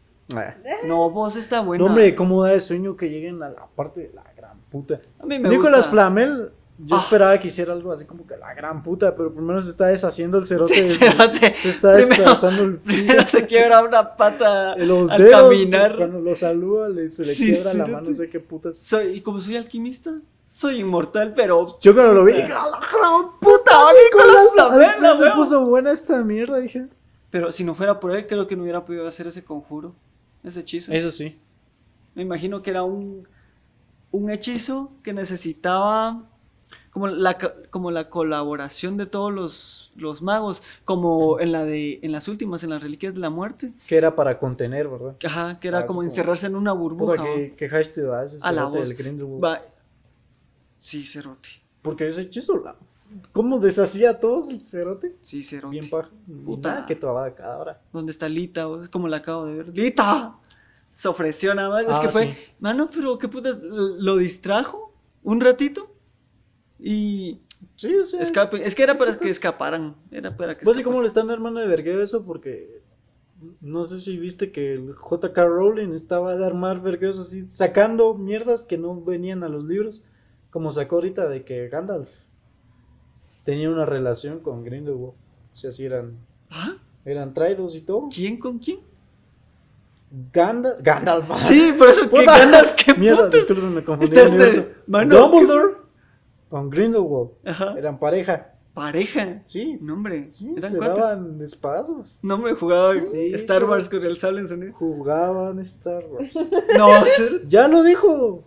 No, vos está buena. No, hombre, cómo da de sueño que lleguen a la parte de la gran puta. A mí me Nicolás gusta. Flamel, yo Ah. esperaba que hiciera algo así como que la gran puta, pero primero se está deshaciendo el cerote. Sí, cerote. Se está Primero- despedazando el Primero se quiebra una pata [laughs] los al dedos. caminar. Cuando lo saluda, le, se le Sí, quiebra la cerote. mano, no sé qué putas. Soy, y como soy alquimista, soy inmortal, pero. Yo cuando lo vi, dije, Puta. ¡a la gran ¡Puta! Nicolás Flamel, la se puso buena esta mierda, dije. Pero si no fuera por él, creo que no hubiera podido hacer ese conjuro, ese hechizo. Eso sí. Me imagino que era un, un hechizo que necesitaba como la, como la colaboración de todos los, los magos, como en la de en las últimas, en las reliquias de la muerte. Que era para contener, ¿verdad? Ajá, que era Ah, como como- encerrarse en una burbuja. Que, que hash te A la voz. del Grindelwald. Va- Sí, Cerote. Porque ese hechizo, la... ¿cómo deshacía a todos el cerote? Sí, Cerote. Bien paja. Puta. Que trabada cada hora. ¿Dónde está Lita? Es como la acabo de ver. ¡Lita! Se ofreció nada más. es Ah, que fue. sí. Mano, pero qué putas. Lo distrajo un ratito. Y. Sí, o sea. Escape. Es que era para que escaparan. Era para que ¿Vos y escaparan. cómo le están armando de vergueo eso? Porque no sé si viste que el JK Rowling estaba de armar vergueos así, sacando mierdas que no venían a los libros. Como sacó ahorita de que Gandalf tenía una relación con Grindelwald. O sea, si eran, ¿Ah? eran traídos y todo. ¿Quién con quién? Gandalf. Gandalf. [laughs] Sí, por eso que. Gandalf, qué Mierda, putas. disculpen, me confundí. Mano, Dumbledore con Grindelwald. Ajá. Eran pareja. Pareja. Sí. No, hombre. Sí, ¿Eran se cuántos? daban espadazos. No, hombre, jugaba Sí, Star. Wars con el sable encendido. Jugaban Star Wars. [laughs] No, Ya lo dijo.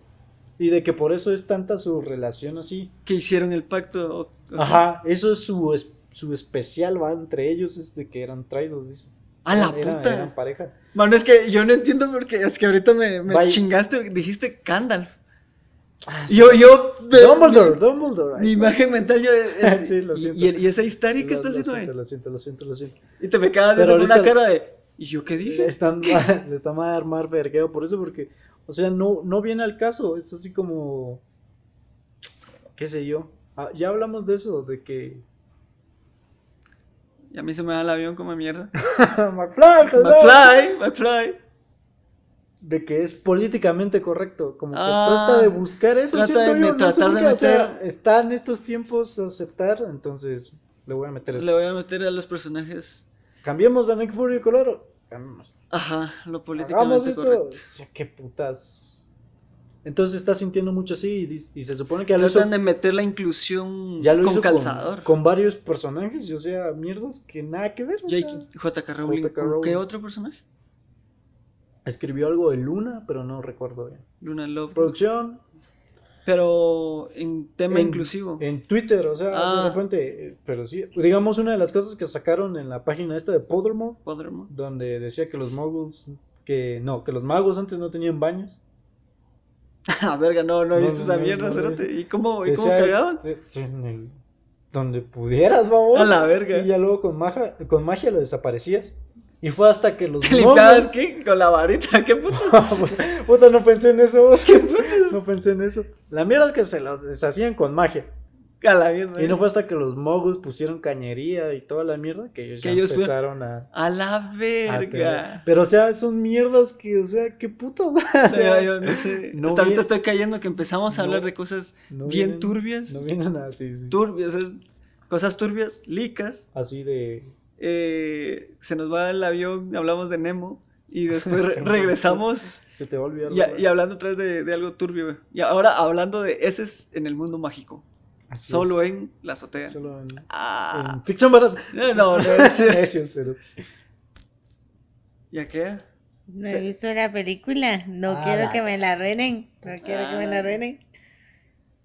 Y de que por eso es tanta su relación así. que hicieron el pacto. Ajá, eso es su, es- su especial, va entre ellos, es de que eran traídos, dice. A la Eran- puta. Eran pareja. Mano, es que yo no entiendo porque es que ahorita me, chingaste, dijiste Gandalf. Ah, Yo, yo. me- Dumbledore, Dumbledore. Mi imagen mental yo [laughs] es- Sí, lo siento. y, y esa histeria que Lo- está lo haciendo ahí. Lo siento, lo siento, lo siento. Y te me quedas con una cara de. ¿Y yo qué Le dije? están, le están [laughs] a armar vergueo por eso, porque, o sea, no, no viene al caso. Es así como. ¿Qué sé yo? Ah, ya hablamos de eso, de que. Y a mí se me da el avión como mierda. [laughs] McFly. McFly, McFly. de que es políticamente correcto, como que Ah, trata de buscar eso, trata de yo, me- tratar de o sea, está en estos tiempos aceptar, entonces le voy a meter Le voy a meter a los personajes. Cambiemos a Nick Fury color, Ajá, lo políticamente esto, correcto. o sea, qué putas. Entonces está sintiendo mucho así y, y se supone que ya lo hizo, Tratan de meter la inclusión ya lo con hizo calzador. con, varios personajes, o sea, mierdas que nada que ver. JK ¿con Rowling. qué otro personaje? escribió algo de Luna, pero no recuerdo bien. Luna Love. Producción, Pero en tema en, inclusivo. En Twitter, o sea, Ah. de repente, eh, pero sí, digamos una de las cosas que sacaron en la página esta de Pottermore, Pottermore. donde decía que los muggles, que no, que los magos antes no tenían baños. [laughs] Ah, verga, no, no he No, visto no, esa mierda, no. ¿Y cómo, y cómo cagaban? eh, sí, en el- donde pudieras, vamos. A la verga. Y ya luego con magia, con magia lo desaparecías. Y fue hasta que los [laughs] ¿Te limpiabas qué? Con la varita, ¿qué puto? [laughs] Puta, no pensé en eso. vos. No pensé en eso. La mierda es que se los deshacían con magia. A la mierda. Y no fue hasta que los mogos pusieron cañería y toda la mierda que ellos Que ya ellos empezaron a... A la verga. Pero o sea, son mierdas que, o sea, qué putas. [laughs] o sea, Yo, no sé. no Hasta ahorita estoy cayendo que empezamos a hablar de cosas no bien vienen- turbias. No vienen así, sí. Turbias, es cosas turbias, licas. Así de... eh, se nos va el avión, hablamos de Nemo y [laughs] después re- regresamos Se te va a olvidar. y, y hablando otra vez de, de algo turbio. güey. Y ahora hablando de ese es en el mundo mágico, Así solo es. en la azotea. Solo en... Ah, en ficción barata. no, no, no, [laughs] es- Necio el cero. ¿Ya qué? No he visto la película. No Ah, quiero la- que me la arruinen. No quiero que me la Ah. arruinen.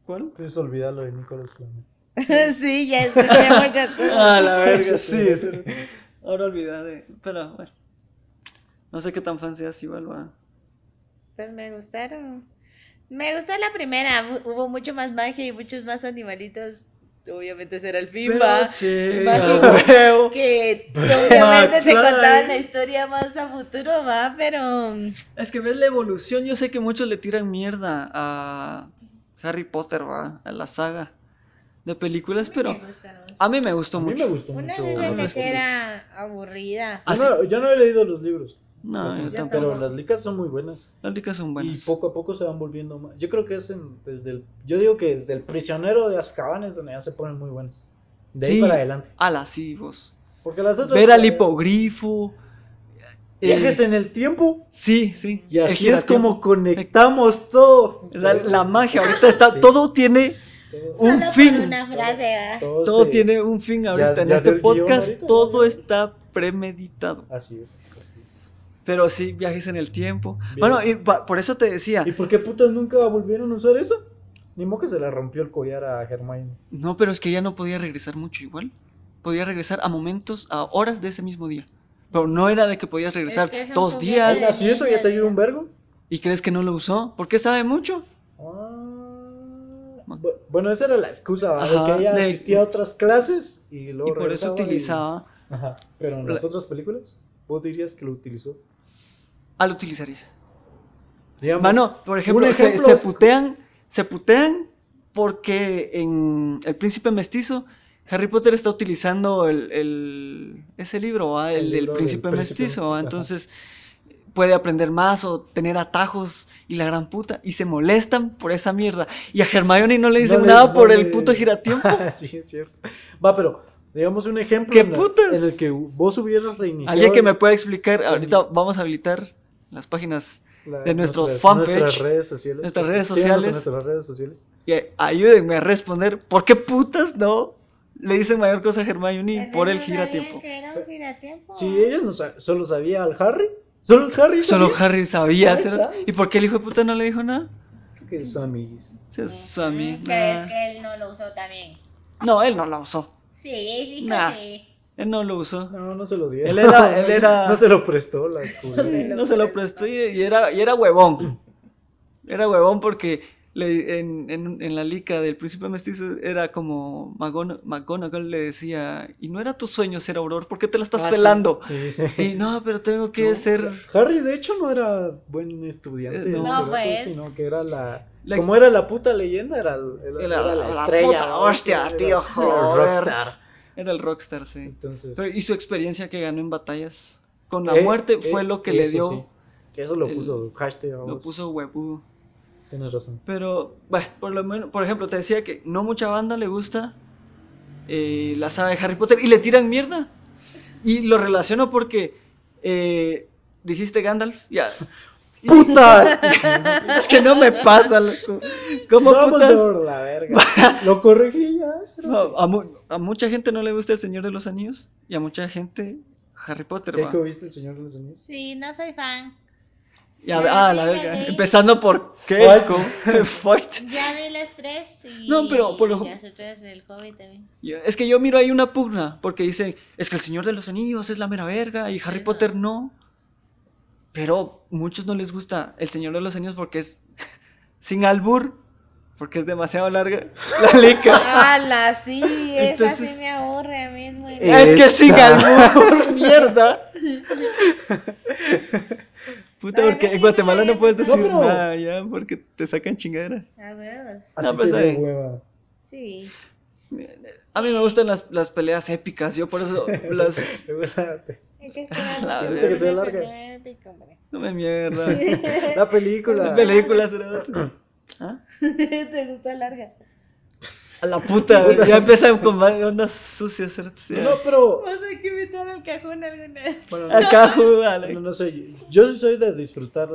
¿Cuál? Entonces olvidarlo de Nicolás Flamel. [laughs] sí, ya escuché muchas cosas. Ah, la verga, Sí, sí. sí. sí. Ahora olvidé de... Pero bueno. No sé qué tan fan seas igual, va. Pues me gustaron. Me gustó la primera. hu- Hubo mucho más magia y muchos más animalitos. Obviamente será el va. sí. Que [laughs] obviamente se McFly. contaban la historia más a futuro, va, pero. Es que ves la evolución, yo sé que muchos le tiran mierda a Harry Potter, va, a la saga de películas, pero a mí me gustó A mí mucho. me gustó Una mucho. de que era aburrida. Ah, Yo no, yo no he leído los libros. No, yo tampoco. Pero las licas son muy buenas. Las licas son buenas. Y poco a poco se van volviendo más. Yo creo que es en- desde el. Yo digo que desde el prisionero de Azkaban es donde ya se ponen muy buenas. De ahí para adelante. ala, sí, vos. Porque las otras. Ver al eh, hipogrifo. el- Viajes en el tiempo. Sí, sí. Y así es como conectamos todo. La, la magia, ahorita está, Sí. todo tiene, un Solo fin. una frase, todo se- tiene un fin ahorita. en ya este podcast todo está premeditado. Así es, así es. Pero sí, viajes en el tiempo. Bien. Bueno, y pa- por eso te decía. ¿Y por qué putas nunca volvieron a usar eso? Ni modo que se le rompió el collar a Hermione. No, pero es que ya no podía regresar mucho igual. Podía regresar a momentos, a horas de ese mismo día. Pero no era de que podías regresar es dos días. de- Así eso ya te ayuda un vergo. ¿Y crees que no lo usó? ¿Por qué sabe mucho? Ah, bu- Bueno, esa era la excusa. Ajá, de que ella de- asistía a otras clases y Y luego por eso y- utilizaba. Ajá, pero en las La- otras películas, vos dirías que lo utilizó. Ah, lo utilizaría. Digamos, Mano, por ejemplo, se- putean, se putean porque en El Príncipe Mestizo, Harry Potter está utilizando el, el- ese libro, ¿va? el, El del libro del Príncipe Príncipe Mestizo, ¿va? Mestizo, ajá. entonces puede aprender más o tener atajos y la gran puta, y se molestan por esa mierda. Y a Hermione no le dicen no le- nada no por el puto giratiempo. [laughs] sí, es cierto. Va, pero digamos un ejemplo ¿Qué en, la- en el que vos hubieras reiniciado Alguien que me pueda explicar, ahorita vamos a habilitar las páginas la- de nuestro nuestras- fanpage, nuestras redes sociales. nuestras redes en sociales. nuestras redes sociales. y ayúdenme a responder, ¿por qué putas no le dicen mayor cosa a Hermione por el giratiempo? que era un giratiempo. Si ellos no sa- solo sabía al Harry, solo el Harry Solo sabía. Harry sabía hacer... ¿Y por qué el hijo de puta no le dijo nada? Creo que es su amiguis. Sí, es su amigo. Mm, Que es que él no lo usó también. No, él no la usó. Sí, él dijo Nah. sí. Él no lo usó. No, no se lo dio. Él era- [laughs] él era- no se lo prestó la. [laughs] Sí, no se lo prestó y, y era, y era huevón. Era huevón porque le- en, en, en la lica del príncipe mestizo era como McGon- McGonagall le decía, y no era tu sueño ser auror, ¿por qué te la estás Ah, pelando? Sí, sí. Y no, pero tengo que No, ser... Harry de hecho no era buen estudiante, Eh, no. No, pues. sino que era la, La como era la puta leyenda, era, el- era- Era era la la estrella, puta ¿no? hostia, tío, joder. rockstar. Era el rockstar, sí. Entonces, Pero- y su experiencia que ganó en batallas con la eh, muerte eh, fue lo que le dio, sí, que eso lo el- puso hashtag, lo vamos, puso huevudo. tienes razón. Pero, bueno, por lo menos, por ejemplo, te decía que no mucha banda le gusta eh, la saga de Harry Potter y le tiran mierda. Y lo relaciono porque eh, dijiste Gandalf, ya. [laughs] ¡Puta! [laughs] es que no me pasa, loco. ¿Cómo Vamos putas? por la verga. [laughs] Lo corregí ya. No, a, mu- a mucha gente no le gusta El Señor de los Anillos y a mucha gente Harry Potter, ¿Qué viste el Señor de los Anillos? Sí, no soy fan. Y a- ah, la verga. Empezando por. Keiko. [laughs] Fight. Ya vi las tres y No, pero por lo- las otras del Hobbit también. Es que yo miro ahí una pugna, porque dice, es que el Señor de los Anillos es la mera verga y Harry. Potter no. Pero muchos no les gusta el Señor de los Anillos porque es [laughs] sin albur, porque es demasiado larga [laughs] la lica. ¡Hala, sí! Esa Entonces- sí me aburre a mí. Es muy Eh, es que sin albur, [laughs] mierda. Puta, Ay, porque no, en Guatemala no, no puedes no, decir pero- nada ya, porque te sacan chingadera. A huevos. A No, pues, ahí. hueva. Sí. A mí me gustan las, las peleas épicas, yo por eso las... [laughs] Es que La larga. épico, hombre. No me mierda. [laughs] La película. Las películas era otro. [clears throat] ¿Ah? [laughs] Te gusta larga. A la puta, ya empiezan con ondas sucias. ¿cierto? Sí. No, pero. Vas a que invitar al cajón alguna vez. Bueno, no, Acá, dale. no, no sé. Yo sí soy de disfrutar.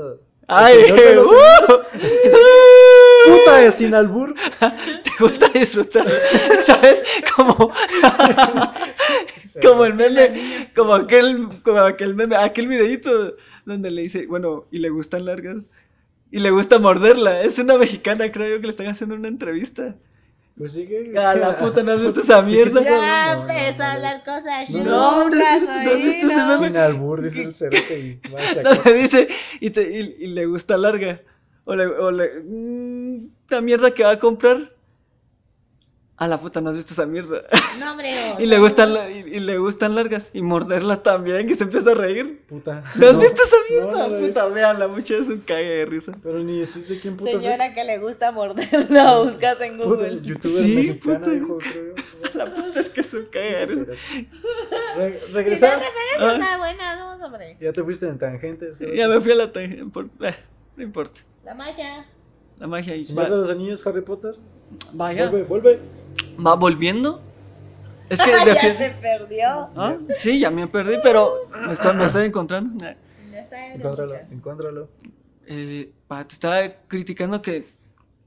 Ay, uh. Sin albur. [laughs] Te gusta disfrutar, [laughs] ¿sabes? Como, [laughs] como el meme, como aquel, como aquel meme, aquel videito donde le dice, bueno, y le gustan largas, y le gusta morderla. Es una mexicana, creo yo, que le están haciendo una entrevista. Pues sí que. A la puta, ¿no has visto esa mierda? Ya No, no, empezó no, a no. hablar cosas No, no, hombre, nunca ¿no has visto ese oído. meme? Sin albur, dice el cerote y dice, y, te- y, y le gusta larga. O le, o le, mm, la mierda que va a comprar. A la puta, no has visto esa mierda. No, hombre. [laughs] Y le gustan, no- la- y, y le gustan largas. Y morderla también, y se empieza a reír. Puta. ¿No has No. visto esa No, mierda? no lo he puta, véanla, mucho es un cague de risa. Pero ni decís de quién putas Señora que le gusta morderla, buscas en es. Puta, Google. youtuber Sí, mexicana, puta. dijo, creo. [laughs] La puta es que es un cague de risa. Re- Si regresar. la referencia Ah. está buena, no, hombre. Ya te fuiste en tangente. cerote. Ya me fui a la tangente. por- eh, no importa. La magia. La magia ahí. Señor de Va, los Anillos, Harry Potter. vaya. Vuelve, vuelve. Va volviendo. Es que [laughs] ya defi- se perdió. ¿Ah? Sí, ya me perdí, pero me estoy, me estoy encontrando. No está Encuéntralo. Eh, pa, te estaba criticando que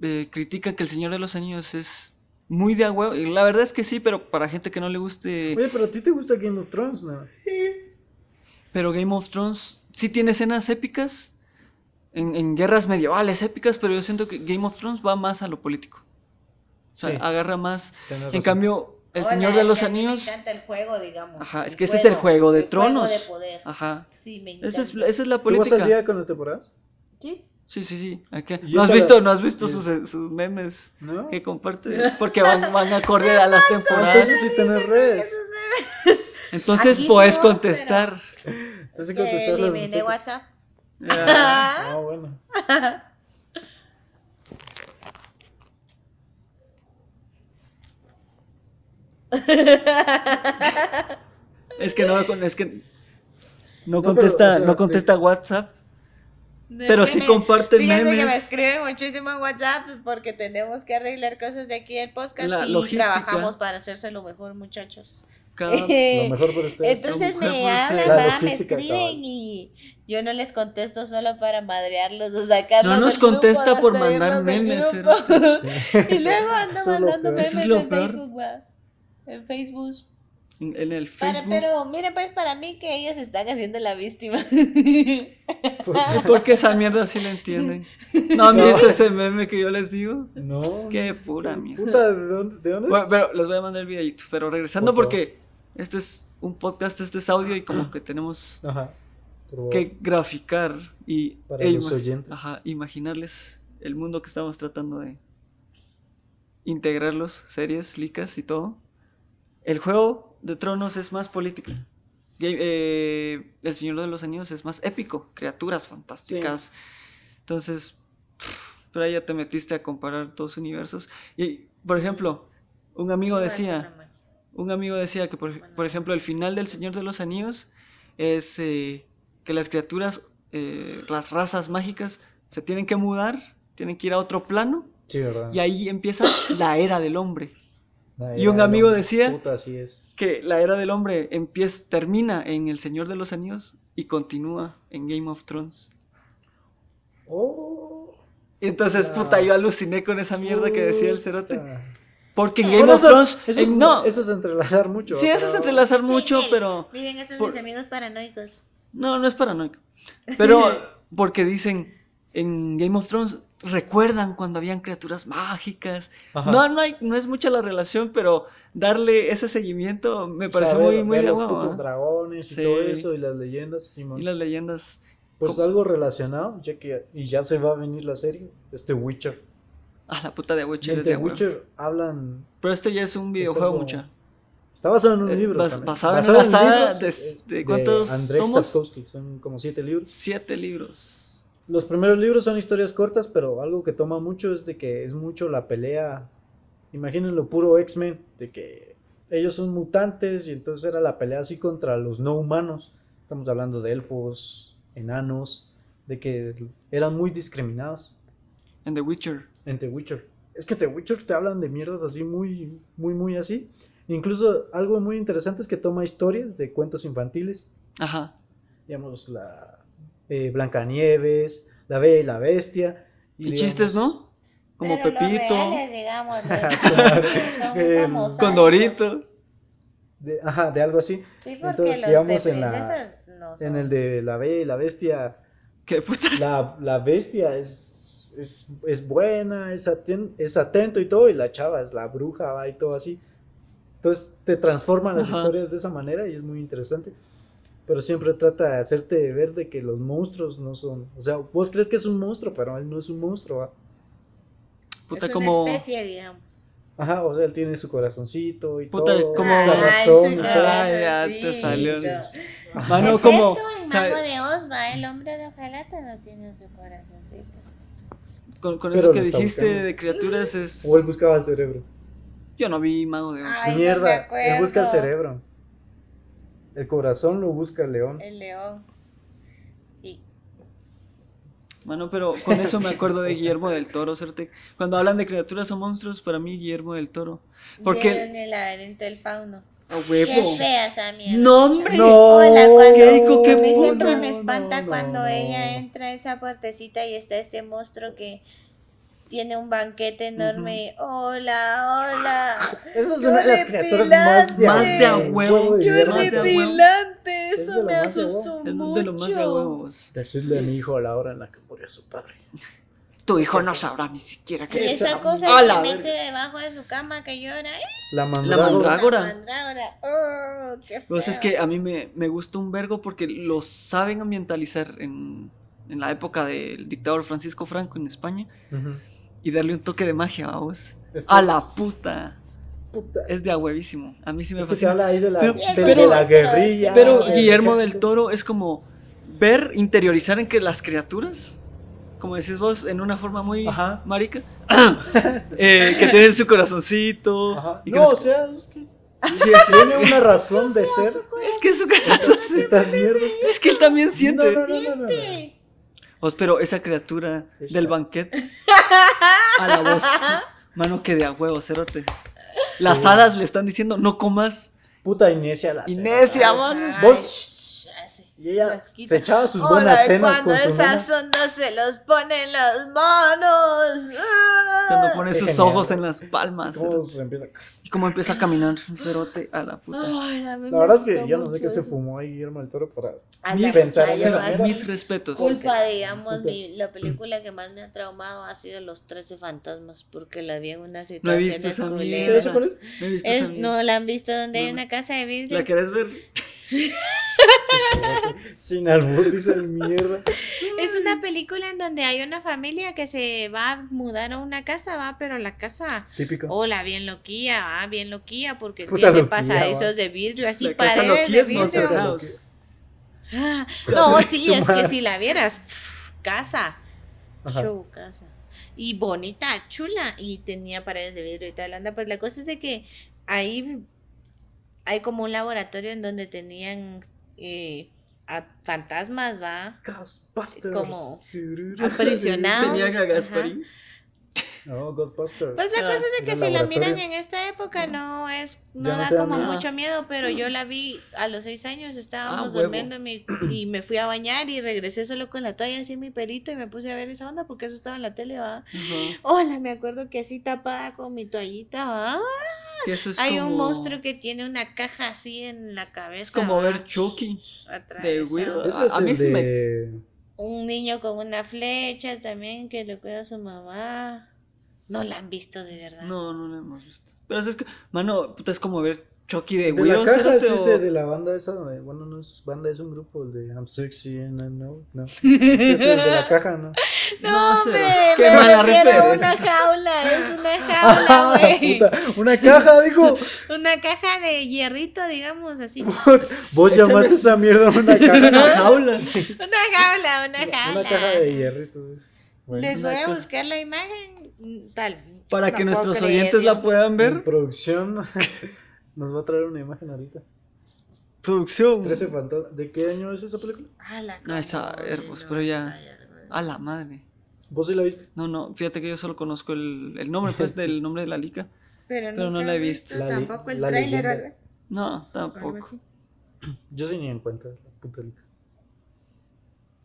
eh, critica que el Señor de los Anillos es muy de a huevo. Y la verdad es que sí, pero para gente que no le guste. Oye, pero a ti te gusta Game of Thrones, ¿no? Pero Game of Thrones sí tiene escenas épicas. En, en guerras medievales épicas, pero yo siento que Game of Thrones va más a lo político. O sea, Sí. agarra más. En razón. cambio, El Hola, Señor de los Anillos. Me encanta el juego, digamos. Ajá, es que ese es el juego de el juego tronos. de poder. Ajá. Sí, me encanta. Esa es, esa es la ¿Tú vas al política. día con las temporadas? Sí. Sí, sí, sí. Aquí- Y ¿No has visto, no has visto sus, sus memes ¿No? que comparte? [laughs] Porque van, van acorde a las [laughs] temporadas. Entonces sí tenés [laughs] redes. Entonces Aquí puedes no, contestar. Entonces mensajes. WhatsApp. Ah, Ah, bueno. Es que no, es que no No, contesta, pero, o sea, no contesta WhatsApp. Pero sí comparten fíjense que me memes. escriben muchísimo en WhatsApp porque tenemos que arreglar cosas de aquí del podcast La y logística. trabajamos para hacérselo mejor, muchachos. Cada- [laughs] Lo mejor por ustedes. Entonces me hablan, me escriben y yo no les contesto solo para madrearlos o sacarlos No nos del grupo, contesta por mandar memes. Sí. [laughs] [laughs] y luego ando Eso mandando memes Eso es lo en peor. Facebook, va. En Facebook. en, en el Para- Facebook. pero miren pues para mí que ellos están haciendo la víctima. Porque esa mierda sí la entienden. ¿No han No. visto ese meme que yo les digo? No. Qué pura mierda. Puta, ¿de dónde? ¿De dónde? Bueno, pero les voy a mandar el videito. Pero regresando porque este es un podcast, este es audio y como que tenemos Ajá. Que graficar y Para e los ima- oyentes. ajá, imaginarles el mundo que estamos tratando de integrarlos, series, licas y todo. El juego de Tronos es más político. Eh, el Señor de los Anillos es más épico, criaturas fantásticas. Entonces, pero ahí ya te metiste a comparar dos universos. Y, por ejemplo, un amigo decía, un amigo decía que, por, ej- por ejemplo, el final del Señor de los Anillos es eh, que las criaturas, eh, las razas mágicas, se tienen que mudar, tienen que ir a otro plano, Sí, ¿verdad? y ahí empieza la era del hombre. Y un amigo decía- Puta, así es. Que la era del hombre empieza, termina en El Señor de los Anillos y continúa en Game of Thrones. Oh. Entonces, Ah. puta, yo aluciné con esa mierda que decía el cerote. Porque en Bueno, Game of Thrones, Eso, es, no, eso es entrelazar mucho. sí, eso es pero- entrelazar mucho, Sí, pero... Miren, esos por- mis amigos paranoicos. No, no es paranoico. Pero [laughs] porque dicen en Game of Thrones recuerdan cuando habían criaturas mágicas. Ajá. No, no hay, no es mucha la relación, pero darle ese seguimiento me O sea, muy, muy ver de los dragones y Sí. todo eso y las leyendas. Simón. Y las leyendas. Pues ¿Cómo? algo relacionado, ya que y ya se va a venir la serie, este Witcher. [laughs] Ah, la puta de Witcher es de huevo. Witcher hablan, Pero este ya es un videojuego, algo- mucha. está basado en un Eh, libro. bas- también. basado en una saga libros, de- eh, de ¿cuántos tomos? Son como siete libros. Siete libros. Los primeros libros son historias cortas, pero algo que toma mucho es de que es mucho la pelea imagínenlo puro X-Men, de que ellos son mutantes y entonces era la pelea así contra los no humanos. Estamos hablando de elfos, enanos, de que eran muy discriminados En The Witcher. En The Witcher. Es que The Witcher te hablan de mierdas así muy, muy, muy así. Incluso algo muy interesante es que toma historias de cuentos infantiles, Ajá. digamos la eh, Blancanieves, La Bella y la Bestia. Y chistes, ¿no? Como Pero los Pepito, reales, digamos, los-. [laughs] Condorito. De, ajá, de algo así. Sí, porque Entonces, los digamos, de en la- no son. En el de La Bella y la Bestia, ¿Qué putas? la, la bestia es, es, es buena, es, aten- es atento y todo, y la chava es la bruja, va y todo así. Entonces te transforman las Ajá. historias de esa manera y es muy interesante. Pero siempre trata de hacerte ver de que los monstruos no son. O sea, vos crees que es un monstruo, pero él no es un monstruo. ¿va? Puta, es como. una especie, digamos. Ajá, o sea, él tiene su corazoncito y Puta, todo. como- la Ay, razón su y todo. Ay, ya te salió. Sí. Mano, Es como. ¿sabe? Mago de Oz, va, el hombre de hojalata no tiene su corazoncito. Con, con eso que dijiste buscando. de criaturas es. O él buscaba el cerebro. Yo no vi Mago de Oz. Ay, no me Mierda, él acuerdo. busca el cerebro. El corazón lo busca el león. El león. Sí. Mano, pero con eso me acuerdo de [laughs] Guillermo del Toro, Certe. Cuando hablan de criaturas o monstruos, para mí Guillermo del Toro. Porque. Vieron el laberinto del fauno. A Qué huevo. fea esa mierda. No, hombre. No, Hola, cuando Keiko, qué a mí siempre no, me espanta no, cuando no. ella entra a esa puertecita y está este monstruo que tiene un banquete enorme. Hola, hola. Esa es Qué una de las criaturas más de, Más de a huevo qué Es de eso lo me asustó huevo. Es mucho. de lo más de huevos. Decirle a mi hijo a la hora en la que murió su padre. Tu hijo no sabrá ni siquiera que es. esa cosa que la mete verga. debajo de su cama que llora. ¡eh! La La mandrágora. mandrágora. La mandrágora. Oh, qué Pues feo. es que a mí me, me gusta un vergo porque lo saben ambientalizar en, en la época del dictador Francisco Franco en España y darle un toque de magia, vamos. Es que A es- la puta. Puta. Es de a huevísimo. A mí sí me se fascina. habla ahí de la, Pero- de, pero- de la guerrilla. Pero del Guillermo del. Toro es como ver, interiorizar en que las criaturas, como decís vos, en una forma muy Ajá. marica, [coughs] [coughs] eh, que tienen su corazoncito. Ajá. y que No, nos- o sea, es que sí, [laughs] tiene una razón de ser. es que su corazoncito. Es que él también siente. No, no, no, no, no, no. Sí. Os, pero esa criatura del banquete [laughs] a la voz, mano que de a huevo, cerote. Las Sí. hadas le están diciendo, no comas. Puta Inesia la Inesia, mano. Vos-. Y ella se echaba sus Hola, buenas y cenas cuando con su esas nena. ondas se los ponen las manos. Cuando pone Qué sus genial. ojos en las palmas. ¿Cómo cerote. se empieza? Y cómo empieza a caminar, cerote, a la puta. Ay, a mí La me verdad es que gustó yo no sé mucho qué se eso. fumó ahí Guillermo del Toro para A Mis- la pensar en esa. Mis respetos. Culpa, digamos, mi, la película que más me ha traumado ha sido Los Trece Fantasmas, porque la vi en No he visto esa culeras. mierda. ¿Eso cuál es? No he visto Es- esa mierda. no la han visto donde hay No, no. una casa de vidrio. ¿La querés ver? [laughs] [laughs] Sin albur, dice el mierda. Es una película en donde hay una familia que se va a mudar a una casa, va, pero la casa, Típico. hola, bien loquía, va, bien loquía, porque Puta tiene loquía, pasadizos va. de vidrio, así La paredes de vidrio. House. Ah, No, [laughs] sí, es que si la vieras, casa, Ajá. show, casa. Y bonita, chula, y tenía paredes de vidrio y tal. Anda, pues la cosa es de que ahí hay como un laboratorio en donde tenían eh, a fantasmas, va, Ghostbusters. Como aprisionados. [laughs] Tenían a Gasparín. No, Ghostbusters. Pues la Ah, cosa es de que si la miran en esta época no es, no da como miedo. mucho miedo, pero yo la vi a los seis años, estábamos Ah, durmiendo en mi- y me fui a bañar y regresé solo con la toalla así en mi perito y me puse a ver esa onda porque eso estaba en la tele, va. Hola, me acuerdo que así tapada con mi toallita, va. Que eso es Hay un monstruo que tiene una caja así en la cabeza. Es como ver Chucky. de A- mí sí me-. Un niño con una flecha también que le cuida a su mamá. No la han visto de verdad. No, no lo hemos visto. Pero es que, mano, puta, es como ver Chucky de De la caja es cerote, o- ese de la banda esa, bueno, no es banda, es un grupo el de I'm sexy and I know, no. Este [laughs] es el de la caja, ¿no? No, No, hombre. Qué me mala refiero una jaula, es una [laughs] jaula, güey. Puta, una caja, dijo. [laughs] Una caja de hierrito, digamos así. Vos llamaste esa mierda una caja. una jaula. Una jaula, una jaula. Una caja de hierritos. Bueno. Les voy a caja. buscar la imagen. Tal. Para no que nuestros creer, oyentes la puedan En ver. producción nos va a traer una imagen ahorita. Producción. 13 fantasmas. ¿De qué año es esa película? Ah, la Ay, saber, cómo pues, no, pero ya-. A la madre. ¿Vos sí la viste? No, no, fíjate que yo solo conozco el, el nombre, pues, del [laughs] nombre de la liga. Pero, pero no la he visto. La tampoco el la trailer algo- No, tampoco. Yo sí ni en cuenta la puta liga.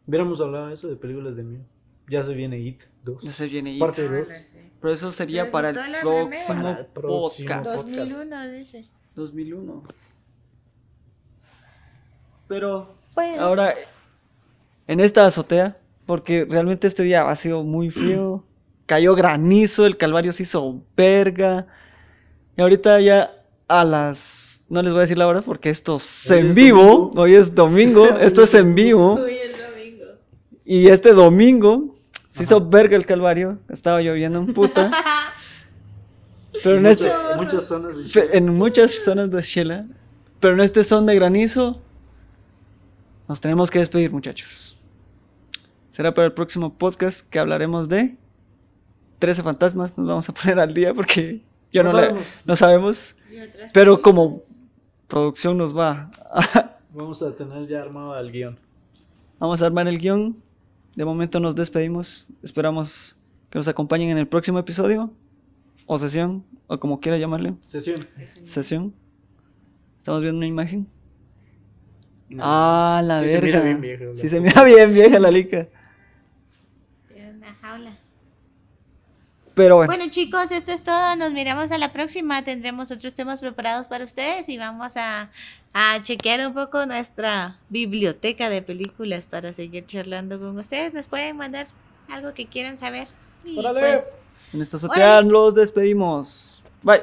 Hubiéramos hablado de eso de películas de miedo. Ya se viene It 2. Ya se viene. Parte Ah, 2. no sé. Pero eso sería ¿Les para el próximo Para el próximo podcast. podcast. 2001 dice. 2001. Pero Bueno. ahora, en esta azotea, porque realmente este día ha sido muy frío, [clears throat] cayó granizo, el Calvario se hizo verga. Y ahorita ya a las... No les voy a decir la hora porque esto es Hoy en es vivo. domingo. Hoy es domingo. [laughs] esto es en vivo. Hoy es domingo. Y este domingo se hizo verga el Calvario. Estaba lloviendo en puta. [laughs] Pero en este... muchas, muchas zonas de Fe- En muchas zonas de Shela, pero en este son de granizo, nos tenemos que despedir, muchachos. Será para el próximo podcast que hablaremos de 13 fantasmas. Nos vamos a [laughs] poner al día porque yo no, No le- sabemos. no sabemos, pero como producción nos va. a- [laughs] Vamos a tener ya armado el guion. vamos a armar el guion. De momento nos despedimos. Esperamos que nos acompañen en el próximo episodio o sesión o como quiera llamarle. Sesión. Sesión. Estamos viendo una imagen. No. Ah, la Sí, verga. se mira bien vieja la Sí, se mira bien vieja la lica. Tiene una jaula. Pero bueno, Bueno chicos, esto es todo. Nos miramos a la próxima. Tendremos otros temas preparados para ustedes y vamos a, a chequear un poco nuestra biblioteca de películas para seguir charlando con ustedes. Nos pueden mandar algo que quieran saber. Y ¡Órale! pues, en esta azotea los despedimos. Bye.